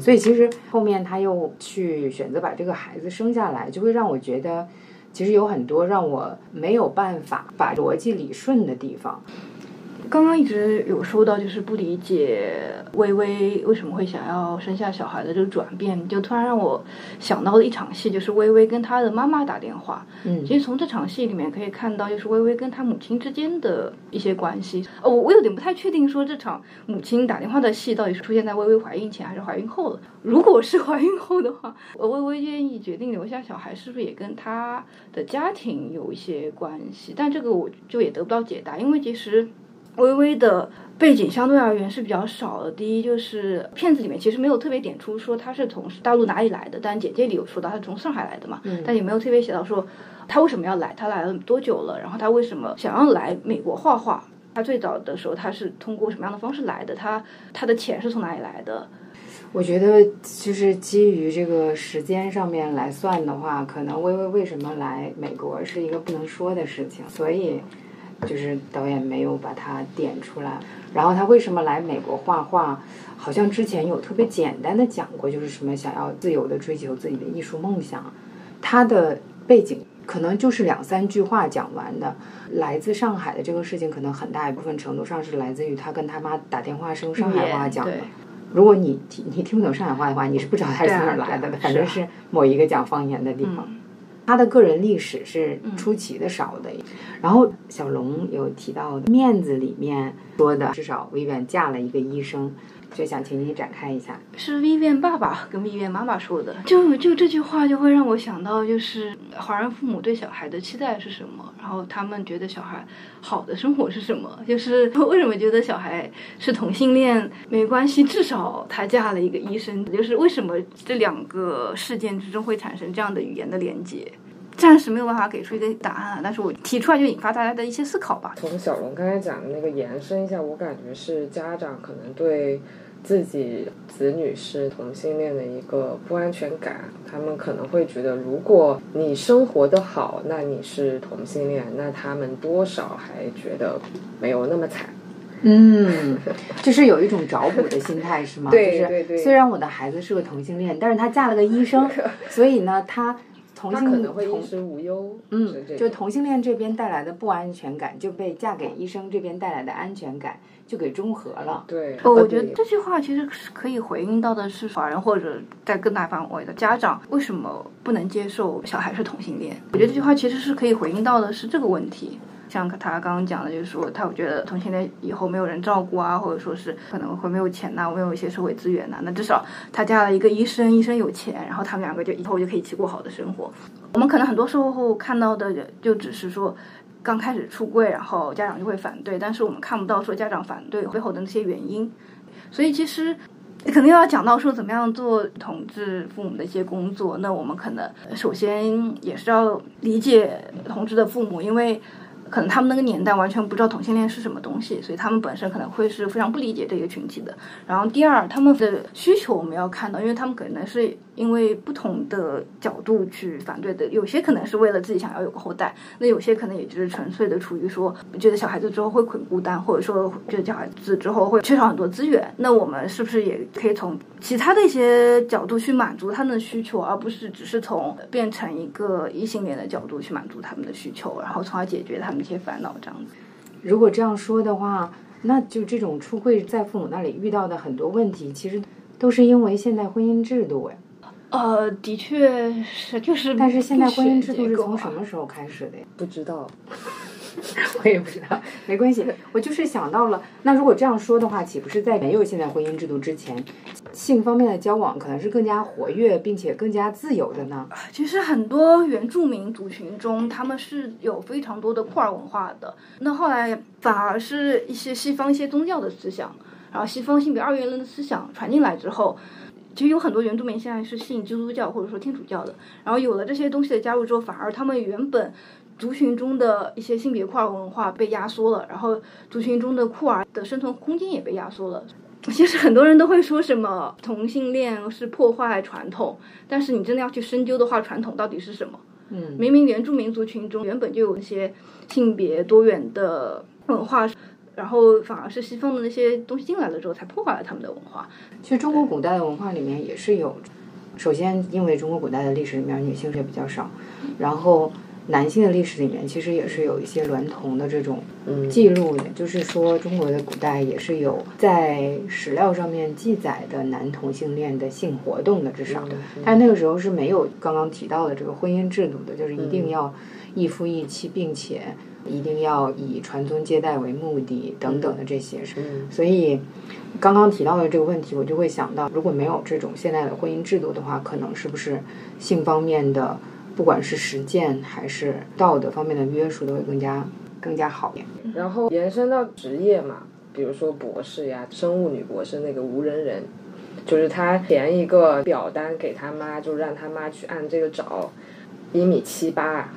所以其实后面他又去选择把这个孩子生下来，就会让我觉得。其实有很多让我没有办法把逻辑理顺的地方。刚刚一直有说到，就是不理解微微为什么会想要生下小孩的这个转变，就突然让我想到了一场戏，就是微微跟她的妈妈打电话。嗯其实从这场戏里面可以看到，就是微微跟她母亲之间的一些关系。哦，我我有点不太确定，说这场母亲打电话的戏到底是出现在微微怀孕前还是怀孕后了。如果是怀孕后的话，呃微微愿意决定留下小孩，是不是也跟她的家庭有一些关系？但这个我就也得不到解答，因为其实。微微的背景相对而言是比较少的。第一就是片子里面其实没有特别点出说他是从大陆哪里来的，但简介里有说到他是从上海来的嘛，但也没有特别写到说他为什么要来，他来了多久了，然后他为什么想要来美国画画。他最早的时候，他是通过什么样的方式来的？他他的钱是从哪里来的？我觉得就是基于这个时间上面来算的话，可能微微为什么来美国是一个不能说的事情，所以就是导演没有把它点出来。然后他为什么来美国画画？好像之前有特别简单的讲过，就是什么想要自由的追求自己的艺术梦想。他的背景可能就是两三句话讲完的。来自上海的这个事情，可能很大一部分程度上是来自于他跟他妈打电话是用上海话讲的。如果你听你听不懂上海话的话，你是不知道他是从哪儿来的的，反正是某一个讲方言的地方。他的个人历史是出奇的少的。然后小龙有提到《面子》里面说的，至少维远嫁了一个医生，就想请你展开一下。是 Vivian 爸爸跟 Vivian 妈妈说的，就就这句话就会让我想到，就是华人父母对小孩的期待是什么，然后他们觉得小孩好的生活是什么，就是 [LAUGHS] 为什么觉得小孩是同性恋没关系，至少他嫁了一个医生，就是为什么这两个事件之中会产生这样的语言的连接。暂时没有办法给出一个答案，但是我提出来就引发大家的一些思考吧。从小龙刚才讲的那个延伸一下，我感觉是家长可能对自己子女是同性恋的一个不安全感，他们可能会觉得，如果你生活的好，那你是同性恋，那他们多少还觉得没有那么惨。嗯，就是有一种找补的心态，是吗？对就是对对虽然我的孩子是个同性恋，但是他嫁了个医生，[LAUGHS] 所以呢，他同性他可能会同衣食无忧，嗯就同性恋这边带来的不安全感，就被嫁给医生这边带来的安全感就给中和了。对。哦，我觉得这句话其实是可以回应到的是法人或者在更大范围的家长为什么不能接受小孩是同性恋。我觉得这句话其实是可以回应到的是这个问题。像他刚刚讲的，就是说他觉得同性恋以后没有人照顾啊，或者说是可能会没有钱呐、没有一些社会资源呐、那至少他嫁了一个医生，医生有钱，然后他们两个就以后就可以一起过好的生活。我们可能很多时候看到的就只是说。刚开始出柜，然后家长就会反对，但是我们看不到说家长反对背后的那些原因，所以其实肯定要讲到说怎么样做统治父母的一些工作。那我们可能首先也是要理解同志的父母，因为可能他们那个年代完全不知道同性恋是什么东西，所以他们本身可能会是非常不理解这个群体的。然后第二，他们的需求我们要看到，因为他们可能是因为不同的角度去反对的，有些可能是为了自己想要有个后代，那有些可能也就是纯粹的处于说觉得小孩子之后会很孤单，或者说觉得小孩子之后会缺少很多资源。那我们是不是也可以从其他的一些角度去满足他们的需求，而不是只是从变成一个异性恋的角度去满足他们的需求，然后从而解决他们一些烦恼这样子。如果这样说的话，那就这种出柜在父母那里遇到的很多问题，其实都是因为现代婚姻制度哎。呃，的确是，就是但是现在婚姻制度是从什么时候开始的呀？不知道，[LAUGHS] 我也不知道，没关系。我就是想到了，那如果这样说的话，岂不是在没有现代婚姻制度之前，性方面的交往可能是更加活跃并且更加自由的呢？其实很多原住民族群中，他们是有非常多的库尔文化的。那后来反而是一些西方一些宗教的思想，然后西方性别二元论的思想传进来之后，其实有很多原住民现在是信基督教或者说天主教的。然后有了这些东西的加入之后，反而他们原本族群中的一些性别库尔文化被压缩了，然后族群中的酷儿的生存空间也被压缩了。其实很多人都会说什么同性恋是破坏传统，但是你真的要去深究的话，传统到底是什么？嗯，明明原住民族群中原本就有一些性别多元的文化，然后反而是西方的那些东西进来了之后，才破坏了他们的文化。其实中国古代的文化里面也是有，首先因为中国古代的历史里面女性也比较少，然后男性的历史里面，其实也是有一些娈童的这种嗯。记录的，就是说中国的古代也是有在史料上面记载的男同性恋的性活动的，至少，但那个时候是没有刚刚提到的这个婚姻制度的，就是一定要一夫一妻，并且一定要以传宗接代为目的等等的这些，嗯所以刚刚提到的这个问题，我就会想到，如果没有这种现代的婚姻制度的话，可能是不是性方面的，不管是实践还是道德方面的约束，都会更加更加好一点。然后延伸到职业嘛，比如说博士呀，生物女博士那个无人人，就是他填一个表单给他妈，就让他妈去按这个找。一米七八，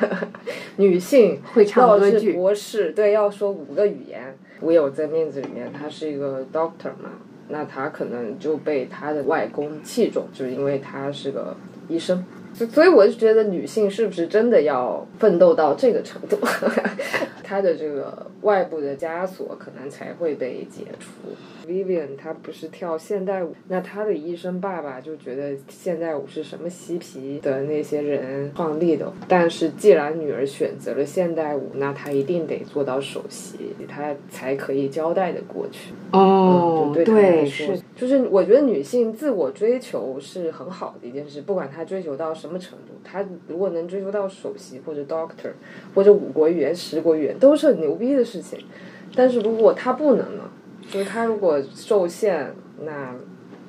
[LAUGHS] 女性会唱歌博士，对，要说五个语言。我有在面子里面，他是一个 doctor 嘛，那他可能就被他的外公器重，就是因为他是个医生。所所以我就觉得女性是不是真的要奋斗到这个程度，[LAUGHS] 她的这个外部的枷锁可能才会被解除。Vivian 她不是跳现代舞，那她的医生爸爸就觉得现代舞是什么嬉皮的那些人创立的，但是既然女儿选择了现代舞，那她一定得做到首席，她才可以交代的过去。哦，就对对，是，就是我觉得女性自我追求是很好的一件事，不管她追求到什什么程度，他如果能追求到首席或者 doctor 或者五国语言、十国语言，都是很牛逼的事情。但是如果他不能呢？就是他如果受限，那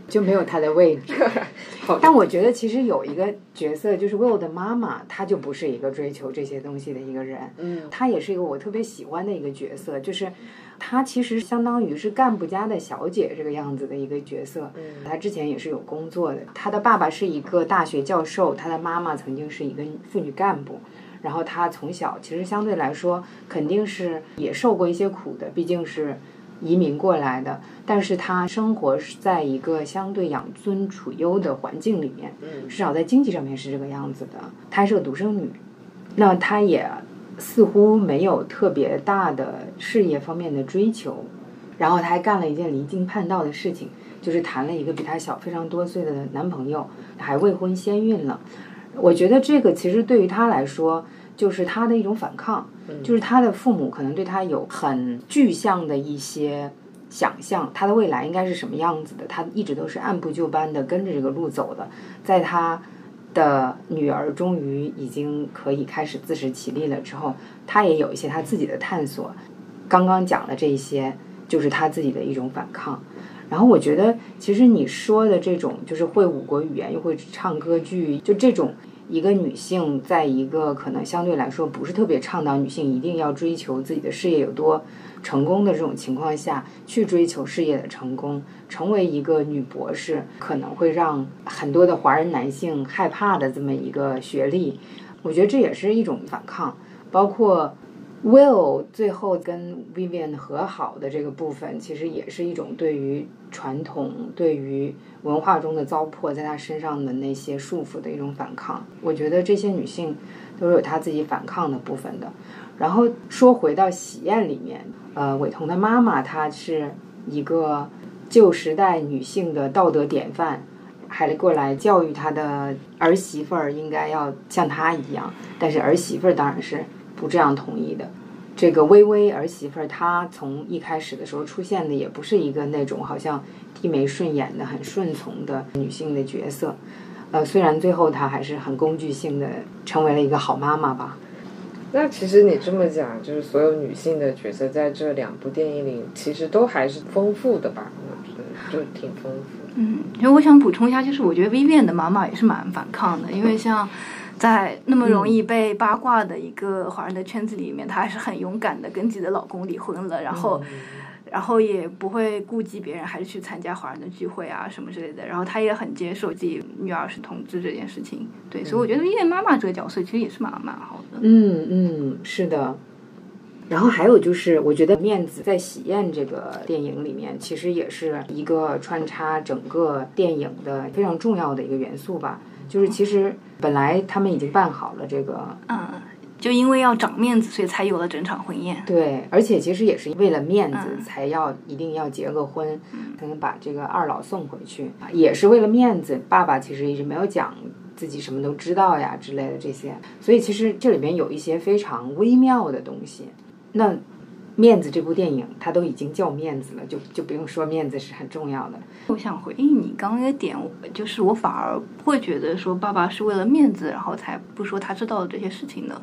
就没有他的位置。[LAUGHS] 但我觉得其实有一个角色，就是 Will 的妈妈，她就不是一个追求这些东西的一个人。嗯，她也是一个我特别喜欢的一个角色，就是她其实相当于是干部家的小姐这个样子的一个角色。嗯她之前也是有工作的，她的爸爸是一个大学教授，她的妈妈曾经是一个妇女干部。然后她从小其实相对来说肯定是也受过一些苦的，毕竟是移民过来的。但是她生活是在一个相对养尊处优的环境里面，嗯至少在经济上面是这个样子的。她是个独生女，那她也似乎没有特别大的事业方面的追求。然后她还干了一件离经叛道的事情，就是谈了一个比她小非常多岁的男朋友，还未婚先孕了。我觉得这个其实对于她来说，就是他的一种反抗，就是他的父母可能对他有很具象的一些想象，他的未来应该是什么样子的，他一直都是按部就班的跟着这个路走的。在他的女儿终于已经可以开始自食其力了之后，她也有一些她自己的探索。刚刚讲的这一些，就是她自己的一种反抗。然后我觉得，其实你说的这种，就是会五国语言又会唱歌剧，就这种一个女性，在一个可能相对来说不是特别倡导女性一定要追求自己的事业有多成功的这种情况下，去追求事业的成功，成为一个女博士，可能会让很多的华人男性害怕的这么一个学历。我觉得这也是一种反抗，包括 Will 最后跟 Vivian 和好的这个部分，其实也是一种对于传统、对于文化中的糟粕在她身上的那些束缚的一种反抗。我觉得这些女性都是有她自己反抗的部分的。然后说回到喜宴里面，呃，伟彤的妈妈她是一个旧时代女性的道德典范，还过来教育她的儿媳妇儿应该要像她一样，但是儿媳妇儿当然是不这样同意的。这个微微儿媳妇儿，她从一开始的时候出现的也不是一个那种好像低眉顺眼的、很顺从的女性的角色。呃，虽然最后她还是很工具性的成为了一个好妈妈吧。那其实你这么讲，就是所有女性的角色在这两部电影里，其实都还是丰富的吧？我觉得就挺丰富的。嗯，其实我想补充一下，就是我觉得 Vivian 的妈妈也是蛮反抗的，因为像在那么容易被八卦的一个华人的圈子里面，她还是很勇敢的跟自己的老公离婚了，然后。然后也不会顾及别人，还是去参加华人的聚会啊什么之类的。然后她也很接受自己女儿是同志这件事情。对，所以我觉得因为妈妈这个角色其实也是蛮蛮好的。嗯嗯，是的。然后还有就是，我觉得面子在喜宴这个电影里面，其实也是一个穿插整个电影的非常重要的一个元素吧。就是其实本来他们已经办好了这个，嗯，就因为要长面子，所以才有了整场婚宴。对，而且其实也是为了面子嗯才要一定要结个婚，才能把这个二老送回去，也是为了面子。爸爸其实一直没有讲自己什么都知道呀之类的这些。所以其实这里面有一些非常微妙的东西。那《面子》这部电影，它都已经叫面子了，就就不用说面子是很重要的。我想回应你刚刚的点，就是我反而不会觉得说爸爸是为了面子，然后才不说他知道的这些事情的。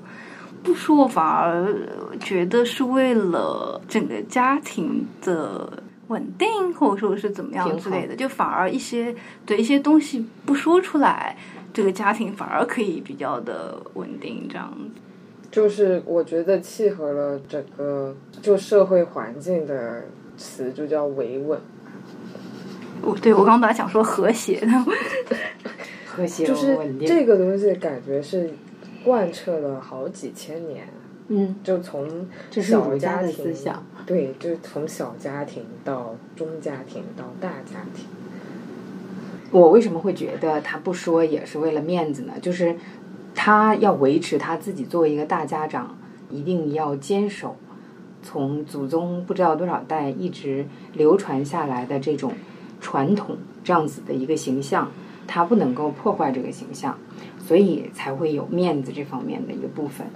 不说，我反而觉得是为了整个家庭的稳定，或者说是怎么样之类的，就反而一些对一些东西不说出来，这个家庭反而可以比较的稳定，这样子。就是我觉得契合了整个就社会环境的词，就叫维稳。我对我刚本来想说和谐的，[LAUGHS] 和谐就是。这个东西感觉是贯彻了好几千年，嗯，就从小家庭思想。对，就是从小家庭到中家庭到大家庭。我为什么会觉得他不说也是为了面子呢？就是他要维持他自己作为一个大家长，一定要坚守从祖宗不知道多少代一直流传下来的这种传统，这样子的一个形象，他不能够破坏这个形象，所以才会有面子这方面的一个部分。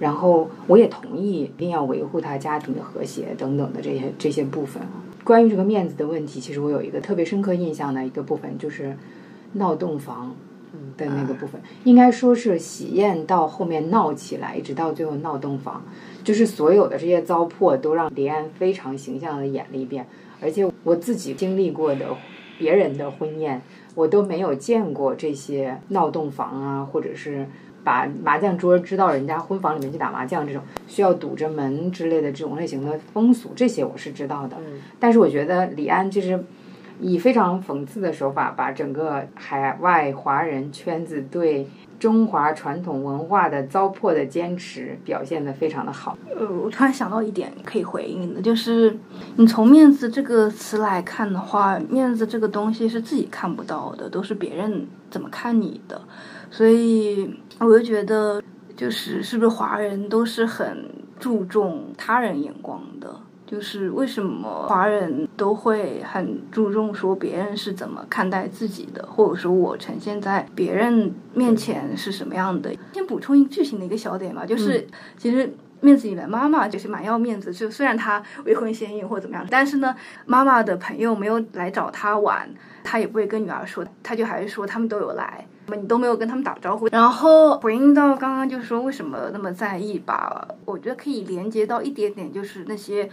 然后我也同意，一定要维护他家庭的和谐等等的这些这些部分。关于这个面子的问题，其实我有一个特别深刻印象的一个部分，就是闹洞房的那个部分，应该说是喜宴到后面闹起来，一直到最后闹洞房，就是所有的这些糟粕都让李安非常形象的演了一遍。而且我自己经历过的别人的婚宴，我都没有见过这些闹洞房啊，或者是。把麻将桌支到人家婚房里面去打麻将，这种需要堵着门之类的这种类型的风俗，这些我是知道的。但是我觉得李安就是以非常讽刺的手法，把整个海外华人圈子对中华传统文化的糟粕的坚持表现得非常的好。呃，我突然想到一点可以回应的，就是你从“面子”这个词来看的话，面子这个东西是自己看不到的，都是别人怎么看你的，所以。我就觉得，就是是不是华人都是很注重他人眼光的？就是为什么华人都会很注重说别人是怎么看待自己的，或者说我呈现在别人面前是什么样的？先补充一剧情的一个小点吧，就是其实面子里面妈妈就是蛮要面子，就虽然她未婚先孕或者怎么样，但是呢，妈妈的朋友没有来找她玩，她也不会跟女儿说，她就还是说他们都有来。你都没有跟他们打招呼，然后回应到刚刚就说为什么那么在意吧？我觉得可以连接到一点点，就是那些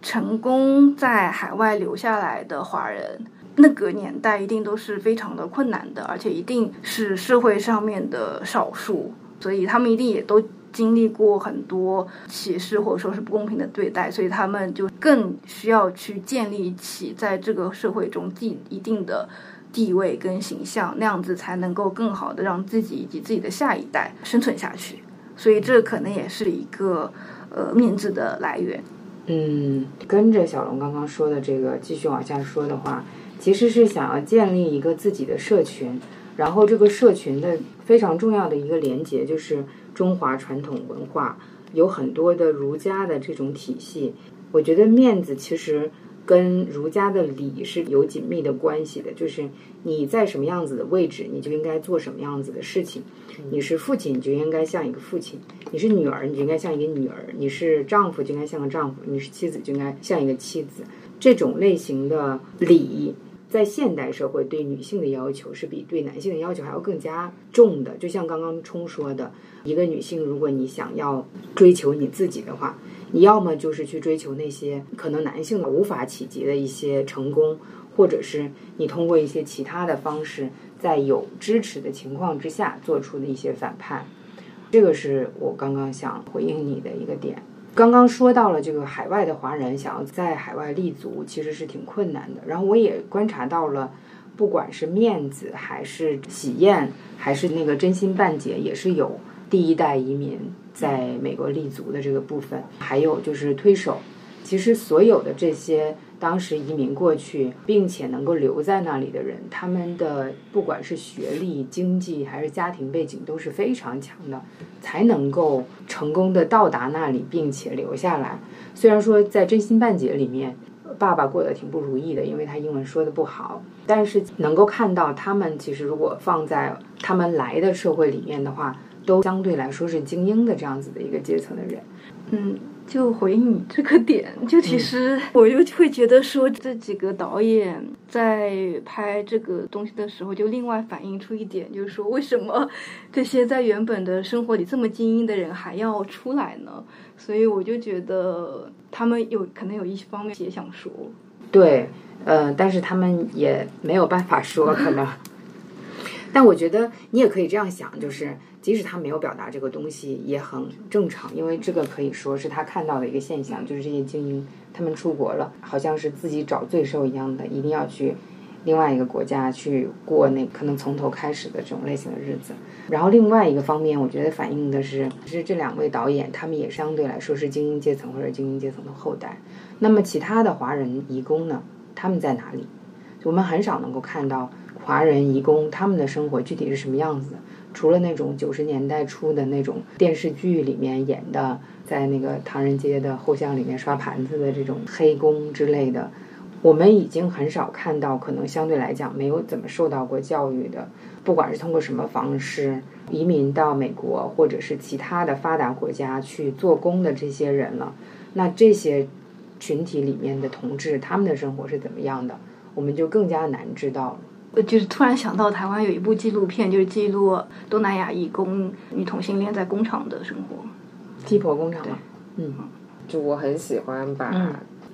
成功在海外留下来的华人，那个年代一定都是非常的困难的，而且一定是社会上面的少数，所以他们一定也都经历过很多歧视或者说是不公平的对待，所以他们就更需要去建立起在这个社会中既一定的。地位跟形象那样子才能够更好的让自己以及自己的下一代生存下去，所以这可能也是一个呃面子的来源。嗯，跟着小龙刚刚说的这个继续往下说的话，其实是想要建立一个自己的社群，然后这个社群的非常重要的一个连接就是中华传统文化，有很多的儒家的这种体系。我觉得面子其实。跟儒家的礼是有紧密的关系的，就是你在什么样子的位置，你就应该做什么样子的事情。你是父亲，你就应该像一个父亲；你是女儿，你就应该像一个女儿；你是丈夫，就应该像个丈夫；你是妻子，就应该像一个妻子。这种类型的礼，在现代社会对女性的要求是比对男性的要求还要更加重的。就像刚刚冲说的，一个女性，如果你想要追求你自己的话。你要么就是去追求那些可能男性的无法企及的一些成功，或者是你通过一些其他的方式，在有支持的情况之下做出的一些反叛。这个是我刚刚想回应你的一个点。刚刚说到了这个海外的华人想要在海外立足，其实是挺困难的。然后我也观察到了，不管是面子还是喜宴，还是那个真心半解，也是有第一代移民。在美国立足的这个部分，还有就是推手，其实所有的这些当时移民过去并且能够留在那里的人，他们的不管是学历、经济还是家庭背景都是非常强的，才能够成功的到达那里并且留下来。虽然说在真心半解里面，爸爸过得挺不如意的，因为他英文说的不好。但是能够看到他们其实如果放在他们来的社会里面的话，都相对来说是精英的这样子的一个阶层的人。嗯，就回应你这个点，就其实我就会觉得说，这几个导演在拍这个东西的时候，就另外反映出一点，就是说为什么这些在原本的生活里这么精英的人还要出来呢？所以我就觉得他们有可能有一方面也想说，对，呃，但是他们也没有办法说，可能。[LAUGHS] 但我觉得你也可以这样想，就是即使他没有表达这个东西也很正常，因为这个可以说是他看到的一个现象，就是这些精英他们出国了，好像是自己找罪受一样的，一定要去另外一个国家去过那可能从头开始的这种类型的日子。然后另外一个方面，我觉得反映的是，是这两位导演他们也相对来说是精英阶层或者精英阶层的后代。那么其他的华人移工呢，他们在哪里？我们很少能够看到。华人移工他们的生活具体是什么样子？除了那种九十年代初的那种电视剧里面演的，在那个唐人街的后巷里面刷盘子的这种黑工之类的，我们已经很少看到。可能相对来讲没有怎么受到过教育的，不管是通过什么方式移民到美国或者是其他的发达国家去做工的这些人了。那这些群体里面的同志，他们的生活是怎么样的？我们就更加难知道了。我就是突然想到，台湾有一部纪录片，就是记录东南亚义工女同性恋在工厂的生活，鸡婆工厂。嗯，就我很喜欢把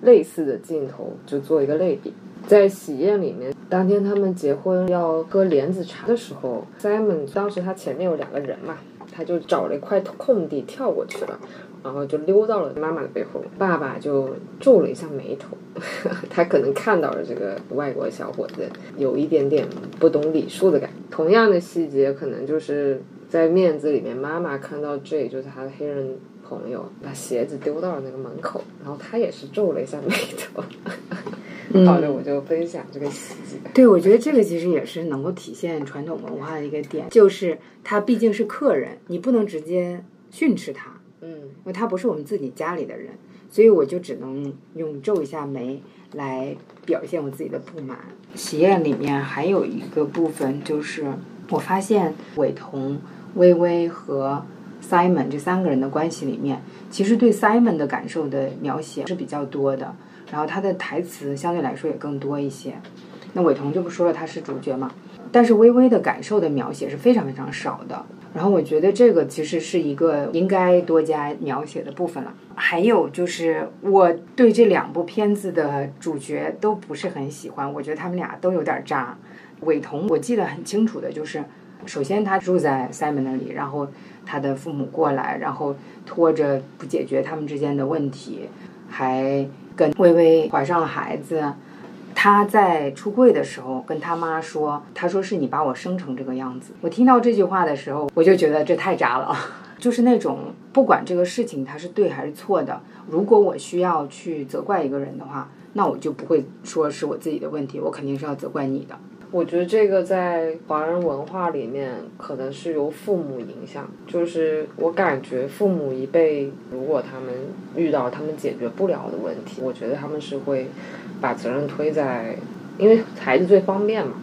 类似的镜头就做一个类比，在喜宴里面，当天他们结婚要喝莲子茶的时候，Simon 当时他前面有两个人嘛，他就找了一块空地跳过去了。然后就溜到了妈妈的背后，爸爸就皱了一下眉头，[LAUGHS] 他可能看到了这个外国小伙子有一点点不懂礼数的感觉。同样的细节，可能就是在面子里面，妈妈看到 J 就是他的黑人朋友把鞋子丢到了那个门口，然后他也是皱了一下眉头。[LAUGHS] 好的，我就分享这个细节。对，我觉得这个其实也是能够体现传统文化的一个点，就是他毕竟是客人，你不能直接训斥他。嗯，因为他不是我们自己家里的人，所以我就只能用皱一下眉来表现我自己的不满。喜宴里面还有一个部分，就是我发现伟彤、微微和 Simon 这三个人的关系里面，其实对 Simon 的感受的描写是比较多的，然后他的台词相对来说也更多一些。那伟彤就不说了，他是主角嘛。但是微微的感受的描写是非常非常少的，然后我觉得这个其实是一个应该多加描写的部分了。还有就是我对这两部片子的主角都不是很喜欢，我觉得他们俩都有点渣。伟彤我记得很清楚的就是，首先他住在 Simon 那里，然后他的父母过来，然后拖着不解决他们之间的问题，还跟微微怀上了孩子。他在出柜的时候跟他妈说：“他说是你把我生成这个样子。”我听到这句话的时候，我就觉得这太渣了。[LAUGHS] 就是那种不管这个事情他是对还是错的，如果我需要去责怪一个人的话，那我就不会说是我自己的问题，我肯定是要责怪你的。我觉得这个在华人文化里面可能是由父母影响，就是我感觉父母一辈如果他们遇到他们解决不了的问题，我觉得他们是会。把责任推在，因为孩子最方便嘛，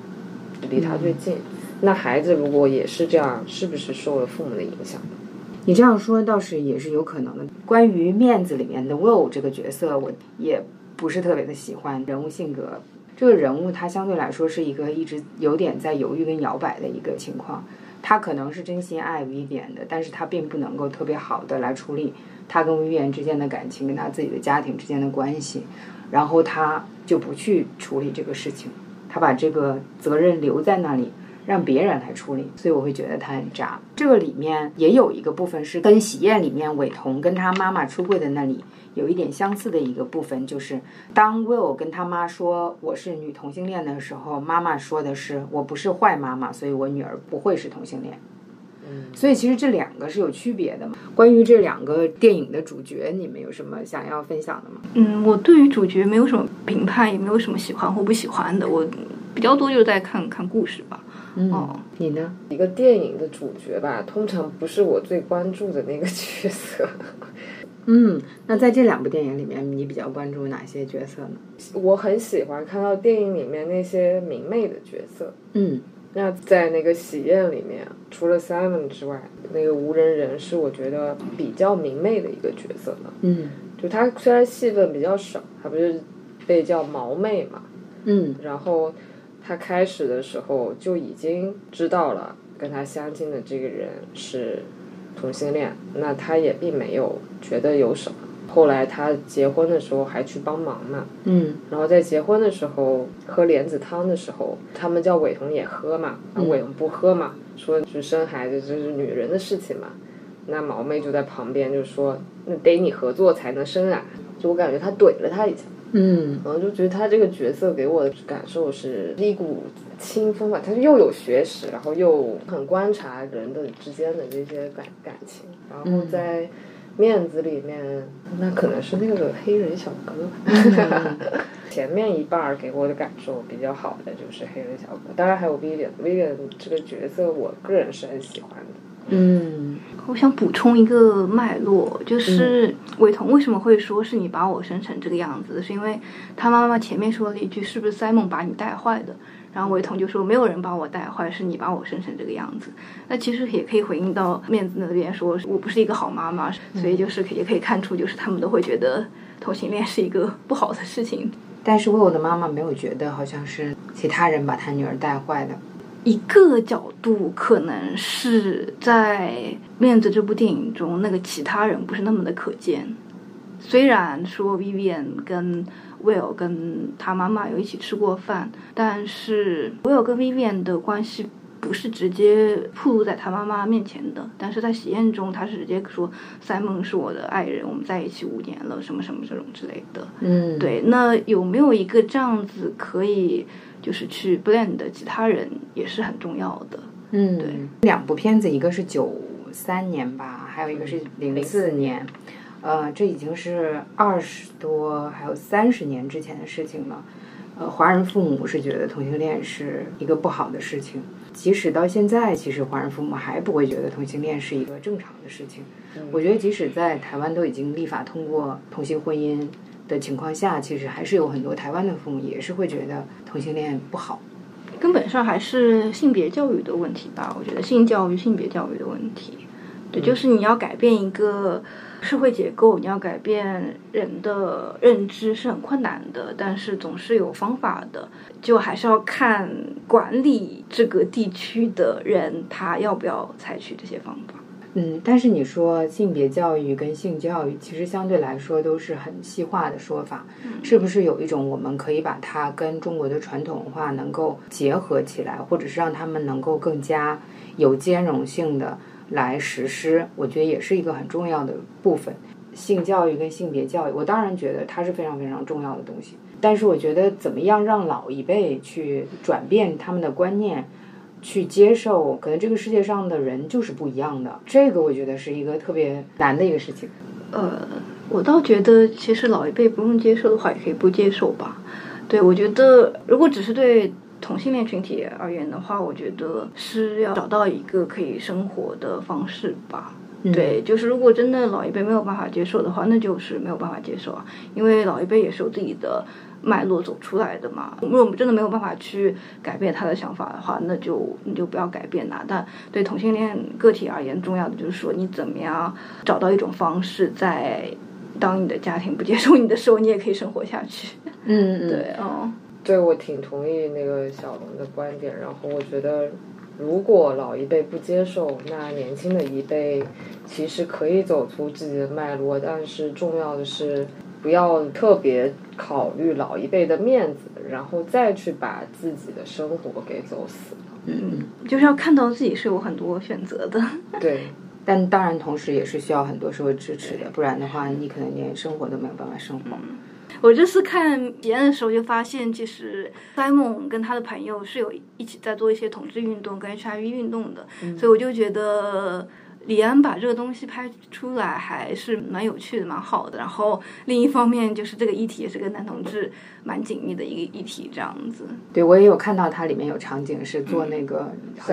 离他最近。那孩子如果也是这样，是不是受了父母的影响？你这样说倒是也是有可能的。关于面子里面的 Will 这个角色，我也不是特别的喜欢人物性格。这个人物他相对来说是一个一直有点在犹豫跟摇摆的一个情况。他可能是真心爱 Vivian 的，但是他并不能够特别好的来处理他跟 Vivian 之间的感情，跟他自己的家庭之间的关系。然后他就不去处理这个事情，他把这个责任留在那里，让别人来处理。所以我会觉得他很渣。这个里面也有一个部分是跟喜宴里面伟彤跟他妈妈出柜的那里有一点相似的一个部分，就是当 Will 跟他妈说我是女同性恋的时候，妈妈说的是我不是坏妈妈，所以我女儿不会是同性恋。嗯所以其实这两个是有区别的嘛？关于这两个电影的主角，你们有什么想要分享的吗？嗯，我对于主角没有什么评判，也没有什么喜欢或不喜欢的。我比较多就是在看看故事吧。哦，你呢？一个电影的主角吧，通常不是我最关注的那个角色。嗯，那在这两部电影里面，你比较关注哪些角色呢？我很喜欢看到电影里面那些明媚的角色。嗯，那在那个喜宴里面，除了 Simon 之外，那个无人人是我觉得比较明媚的一个角色呢。嗯就他虽然戏份比较少，他不是被叫毛妹嘛，嗯然后他开始的时候就已经知道了跟他相亲的这个人是同性恋，那他也并没有觉得有什么。后来他结婚的时候还去帮忙嘛，嗯然后在结婚的时候喝莲子汤的时候，他们叫伟彤也喝嘛，伟彤不喝嘛，说去生孩子这是女人的事情嘛。那毛妹就在旁边就说：“那得你合作才能生啊！”就我感觉他怼了他一下，嗯然后就觉得他这个角色给我的感受是一股清风吧，他又有学识，然后又很观察人的之间的这些感感情，然后在面子里面，那可能是那个黑人小哥。[LAUGHS] 前面一半儿给我的感受比较好的就是黑人小哥，当然还有 Vivian，Vivian 这个角色我个人是很喜欢的。嗯。我想补充一个脉络，就是伟彤为什么会说是你把我生成这个样子，是因为他妈妈前面说了一句是不是 Simon 把你带坏的，然后韦彤就说没有人把我带坏，是你把我生成这个样子。那其实也可以回应到面子那边说我不是一个好妈妈，所以就是也可以看出就是他们都会觉得同性恋是一个不好的事情。但是 Will 的妈妈没有觉得好像是其他人把她女儿带坏的。一个角度可能是在《面子》这部电影中，那个其他人不是那么的可见。虽然说 Vivian 跟 Will 跟他妈妈有一起吃过饭，但是 Will 跟 Vivian 的关系不是直接暴露在他妈妈面前的。但是在喜宴中，他是直接说 Simon 是我的爱人，我们在一起五年了，什么什么这种之类的。嗯，对，那有没有一个这样子可以就是去 blend 的其他人也是很重要的。嗯，对，两部片子，一个是九三年吧，还有一个是零四年，呃，这已经是二十多还有三十年之前的事情了。呃，华人父母是觉得同性恋是一个不好的事情，即使到现在，其实华人父母还不会觉得同性恋是一个正常的事情。我觉得，即使在台湾都已经立法通过同性婚姻的情况下，其实还是有很多台湾的父母也是会觉得同性恋不好。根本上还是性别教育的问题吧，我觉得性教育、性别教育的问题，对，就是你要改变一个社会结构，你要改变人的认知是很困难的，但是总是有方法的，就还是要看管理这个地区的人他要不要采取这些方法。嗯，但是你说性别教育跟性教育，其实相对来说都是很细化的说法，是不是有一种我们可以把它跟中国的传统文化能够结合起来，或者是让他们能够更加有兼容性的来实施？我觉得也是一个很重要的部分。性教育跟性别教育，我当然觉得它是非常非常重要的东西，但是我觉得怎么样让老一辈去转变他们的观念。去接受，可能这个世界上的人就是不一样的，这个我觉得是一个特别难的一个事情。呃，我倒觉得，其实老一辈不用接受的话，也可以不接受吧。对我觉得，如果只是对同性恋群体而言的话，我觉得是要找到一个可以生活的方式吧。对，就是如果真的老一辈没有办法接受的话，那就是没有办法接受啊，因为老一辈也是有自己的脉络走出来的嘛。如果我们真的没有办法去改变他的想法的话，那就你就不要改变啦。但对同性恋个体而言，重要的就是说你怎么样找到一种方式，在当你的家庭不接受你的时候，你也可以生活下去。嗯嗯，对，哦，对，我挺同意那个小龙的观点。然后我觉得，如果老一辈不接受，那年轻的一辈其实可以走出自己的脉络。但是重要的是，不要特别考虑老一辈的面子，然后再去把自己的生活给走死了。嗯，就是要看到自己是有很多选择的。[LAUGHS] 对，但当然同时也是需要很多社会支持的，不然的话你可能连生活都没有办法生活。我这次看体验的时候就发现，其实 Simon 跟他的朋友是有一起在做一些同志运动跟 HIV 运动的，所以我就觉得李安把这个东西拍出来还是蛮有趣的、蛮好的。然后另一方面就是这个议题也是跟男同志蛮紧密的一个议题，这样子。对，我也有看到它里面有场景是做那个，好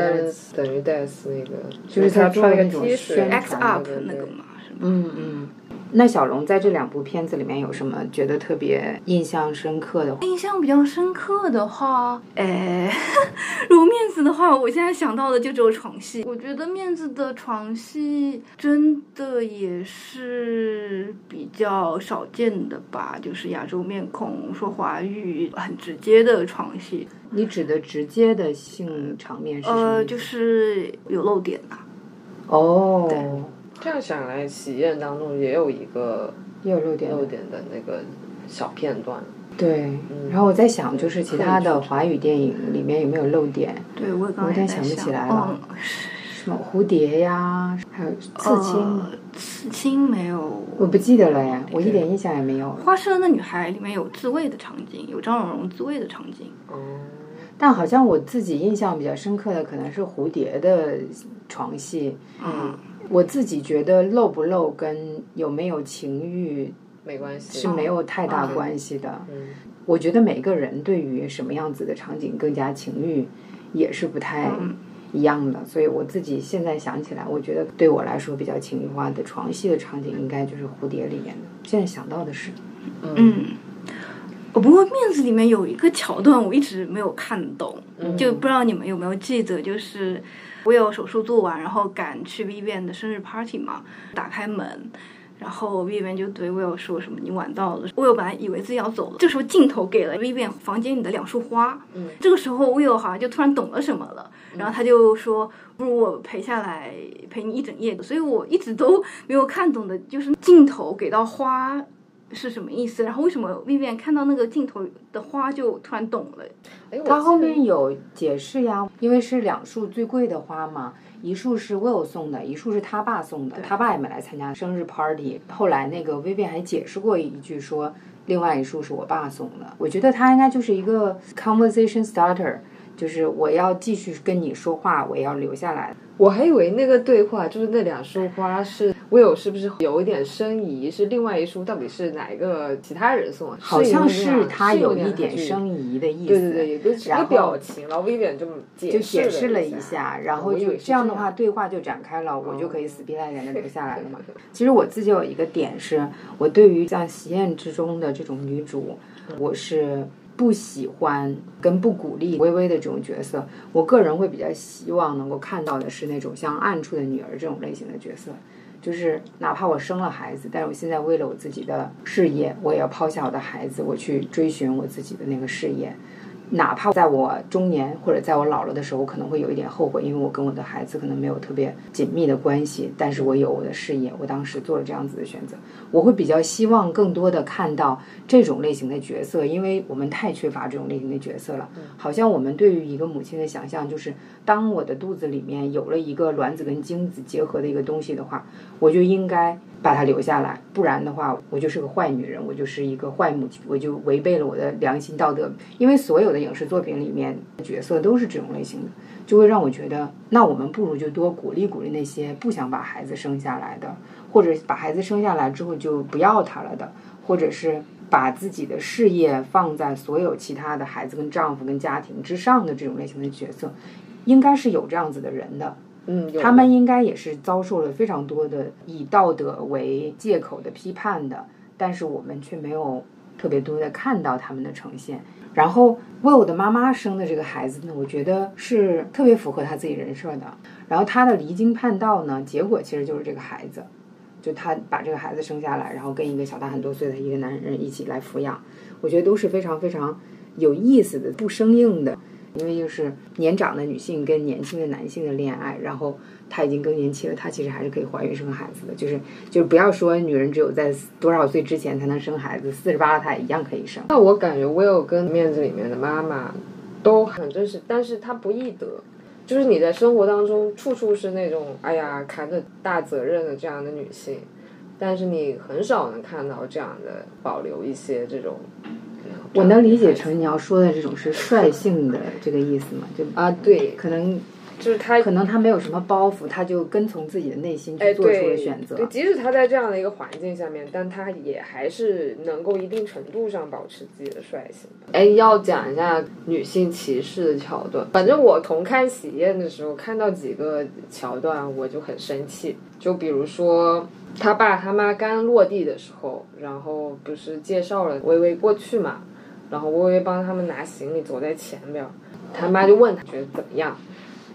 等于 death 那个，就是他穿那种传 X up 那个嘛，是吗？嗯嗯，那小龙在这两部片子里面有什么觉得特别印象深刻的？印象比较深刻的话，哎，[LAUGHS] 如果面子的话，我现在想到的就只有床戏。我觉得面子的床戏真的也是比较少见的吧，就是亚洲面孔说华语很直接的床戏。你指的直接的性场面是什么呃，就是有露点呐、哦，这样想来，喜宴当中也有一个也有露点。露点的那个小片段。对，然后我在想，就是其他的华语电影里面有没有漏点？对，我也刚有点想不起来了嗯，什么蝴蝶呀，还有刺青，呃刺青没有。我不记得了呀，我一点印象也没有。花生的女孩里面有自慰的场景，有张荣荣自慰的场景。哦，但好像我自己印象比较深刻的可能是蝴蝶的床戏。嗯，我自己觉得露不露跟有没有情欲没关系。是没有太大嗯关系的。嗯我觉得每个人对于什么样子的场景更加情欲，也是不太嗯一样的。所以我自己现在想起来，我觉得对我来说比较情欲化的床戏的场景，应该就是蝴蝶里面的。现在想到的是，嗯，哦不过面子里面有一个桥段，我一直没有看懂，就不知道你们有没有记得，就是我有手术做完，然后赶去 Vivian 的生日 party 嘛，打开门。然后 Vivian 就对 Will 说什么：“你晚到了。”Will 本来以为自己要走了，这时候镜头给了 Vivian 房间里的两束花。嗯，这个时候 Will 好像就突然懂了什么了，然后他就说：“不如我陪下来陪你一整夜。”所以我一直都没有看懂的，就是镜头给到花是什么意思，然后为什么 Vivian 看到那个镜头的花就突然懂了？哎，我它后面有解释呀，因为是两束最贵的花嘛，一束是 Will 送的，一束是他爸送的，他爸也没来参加生日 party。后来那个 Vivian 还解释过一句说，另外一束是我爸送的。我觉得他应该就是一个 conversation starter，就是我要继续跟你说话，我要留下来。我还以为那个对话就是那两束花是 Will 是不是有一点生疑？是另外一束到底是哪一个其他人送的？好像是他有有一点生生疑的意思。对对对，有个一个表情，然后 Vivian 就解就释解释了一一下，然后就这样的话，对话就展开了，我就可以死皮赖脸的留下来了嘛。[LAUGHS] 其实我自己有一个点是，我对于像《喜宴》之中的这种女主，我是不喜欢跟不鼓励微微的这种角色。我个人会比较希望能够看到的是那种像《暗处的女儿》这种类型的角色。就是哪怕我生了孩子，但是我现在为了我自己的事业，我也要抛下我的孩子，我去追寻我自己的那个事业。哪怕在我中年或者在我老了的时候，我可能会有一点后悔，因为我跟我的孩子可能没有特别紧密的关系，但是我有我的事业，我当时做了这样子的选择。我会比较希望更多的看到这种类型的角色，因为我们太缺乏这种类型的角色了。好像我们对于一个母亲的想象就是，当我的肚子里面有了一个卵子跟精子结合的一个东西的话，我就应该把她留下来，不然的话，我就是个坏女人，我就是一个坏母亲，我就违背了我的良心道德。因为所有的影视作品里面角色都是这种类型的，就会让我觉得，那我们不如就多鼓励鼓励那些不想把孩子生下来的，或者把孩子生下来之后就不要他了的，或者是把自己的事业放在所有其他的孩子跟丈夫跟家庭之上的这种类型的角色，应该是有这样子的人的。嗯，他们应该也是遭受了非常多的以道德为借口的批判的，但是我们却没有特别多的看到他们的呈现。然后为我的妈妈生的这个孩子呢，我觉得是特别符合他自己人设的。然后他的离经叛道呢，结果其实就是这个孩子，就他把这个孩子生下来，然后跟一个小他很多岁的一个男人一起来抚养，我觉得都是非常非常有意思的，不生硬的。因为就是年长的女性跟年轻的男性的恋爱，然后她已经更年期了，她其实还是可以怀孕生孩子的。就是就是不要说女人只有在多少岁之前才能生孩子，四十八了她也一样可以生。那我感觉 Will 跟面子里面的妈妈都很真实，但是她不易得。就是你在生活当中处处是那种哎呀扛着大责任的这样的女性，但是你很少能看到这样的保留一些这种。我能理解成你要说的这种是率性的这个意思嘛？就啊，对，可能就是他可能他没有什么包袱，他就跟从自己的内心哎，去做出对了选择。对，即使他在这样的一个环境下面，但他也还是能够一定程度上保持自己的率性。哎，要讲一下女性歧视的桥段。反正我同看喜宴的时候，看到几个桥段，我就很生气。就比如说他爸他妈刚落地的时候，然后不是介绍了微微过去嘛，然后微微帮他们拿行李，走在前边，他妈就问他觉得怎么样，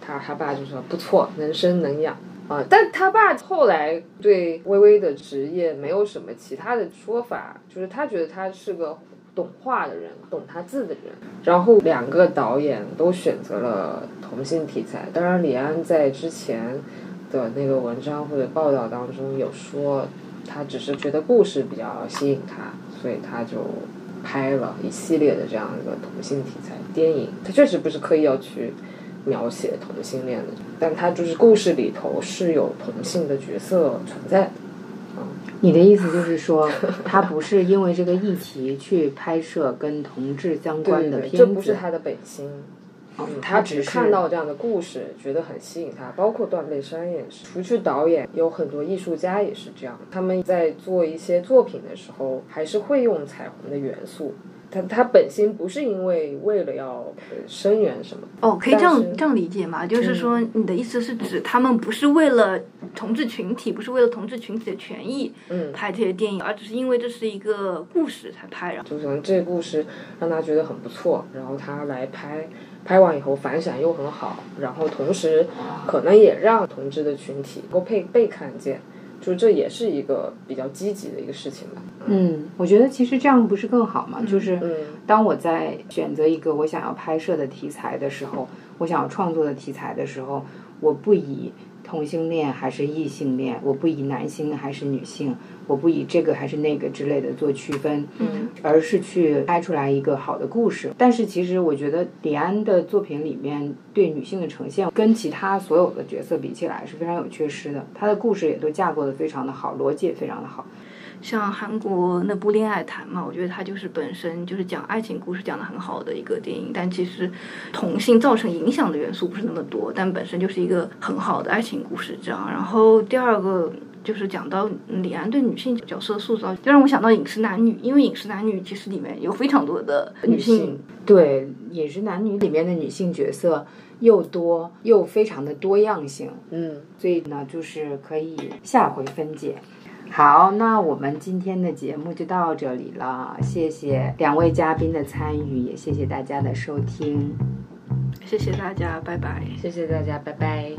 他他爸就说不错，能生能养。啊、但他爸后来对微微的职业没有什么其他的说法，就是他觉得他是个懂画的人，懂他字的人。然后两个导演都选择了同性题材，当然李安在之前的那个文章或者报道当中有说，他只是觉得故事比较吸引他，所以他就拍了一系列的这样一个同性题材电影。他确实不是刻意要去描写同性恋的，但他就是故事里头是有同性的角色存在的。你的意思就是说，他不是因为这个议题去拍摄跟同志相关的片子，对对这不是他的本心。嗯，他只看到这样的故事，觉得很吸引他，包括断背山也是。除去导演，有很多艺术家也是这样，他们在做一些作品的时候，还是会用彩虹的元素。他他本心不是因为为了要呃声援什么，哦，可以这样这样理解吗？就是说，你的意思是指他们不是为了同志群体，不是为了同志群体的权益嗯，拍这些电影，而只是因为这是一个故事才拍。然后，就可能这个故事让他觉得很不错，然后他来拍，拍完以后反响又很好，然后同时可能也让同志的群体能够被被看见，就这也是一个比较积极的一个事情吧。嗯，我觉得其实这样不是更好吗？就是嗯当我在选择一个我想要拍摄的题材的时候，我想要创作的题材的时候，我不以同性恋还是异性恋，我不以男性还是女性，我不以这个还是那个之类的做区分，嗯，而是去拍出来一个好的故事。但是其实我觉得李安的作品里面对女性的呈现，跟其他所有的角色比起来是非常有缺失的。他的故事也都架构的非常的好，逻辑也非常的好。像韩国那部《恋爱谈》嘛，我觉得它就是本身就是讲爱情故事讲的很好的一个电影，但其实同性造成影响的元素不是那么多，但本身就是一个很好的爱情故事这样。然后第二个。就是讲到李安对女性角色塑造，就让我想到《饮食男女》，因为《饮食男女》其实里面有非常多的女性对《饮食男女》里面的女性角色又多又非常的多样性，嗯，所以呢，就是可以下回分解。好，那我们今天的节目就到这里了，谢谢两位嘉宾的参与，也谢谢大家的收听。谢谢大家，拜拜。谢谢大家，拜拜。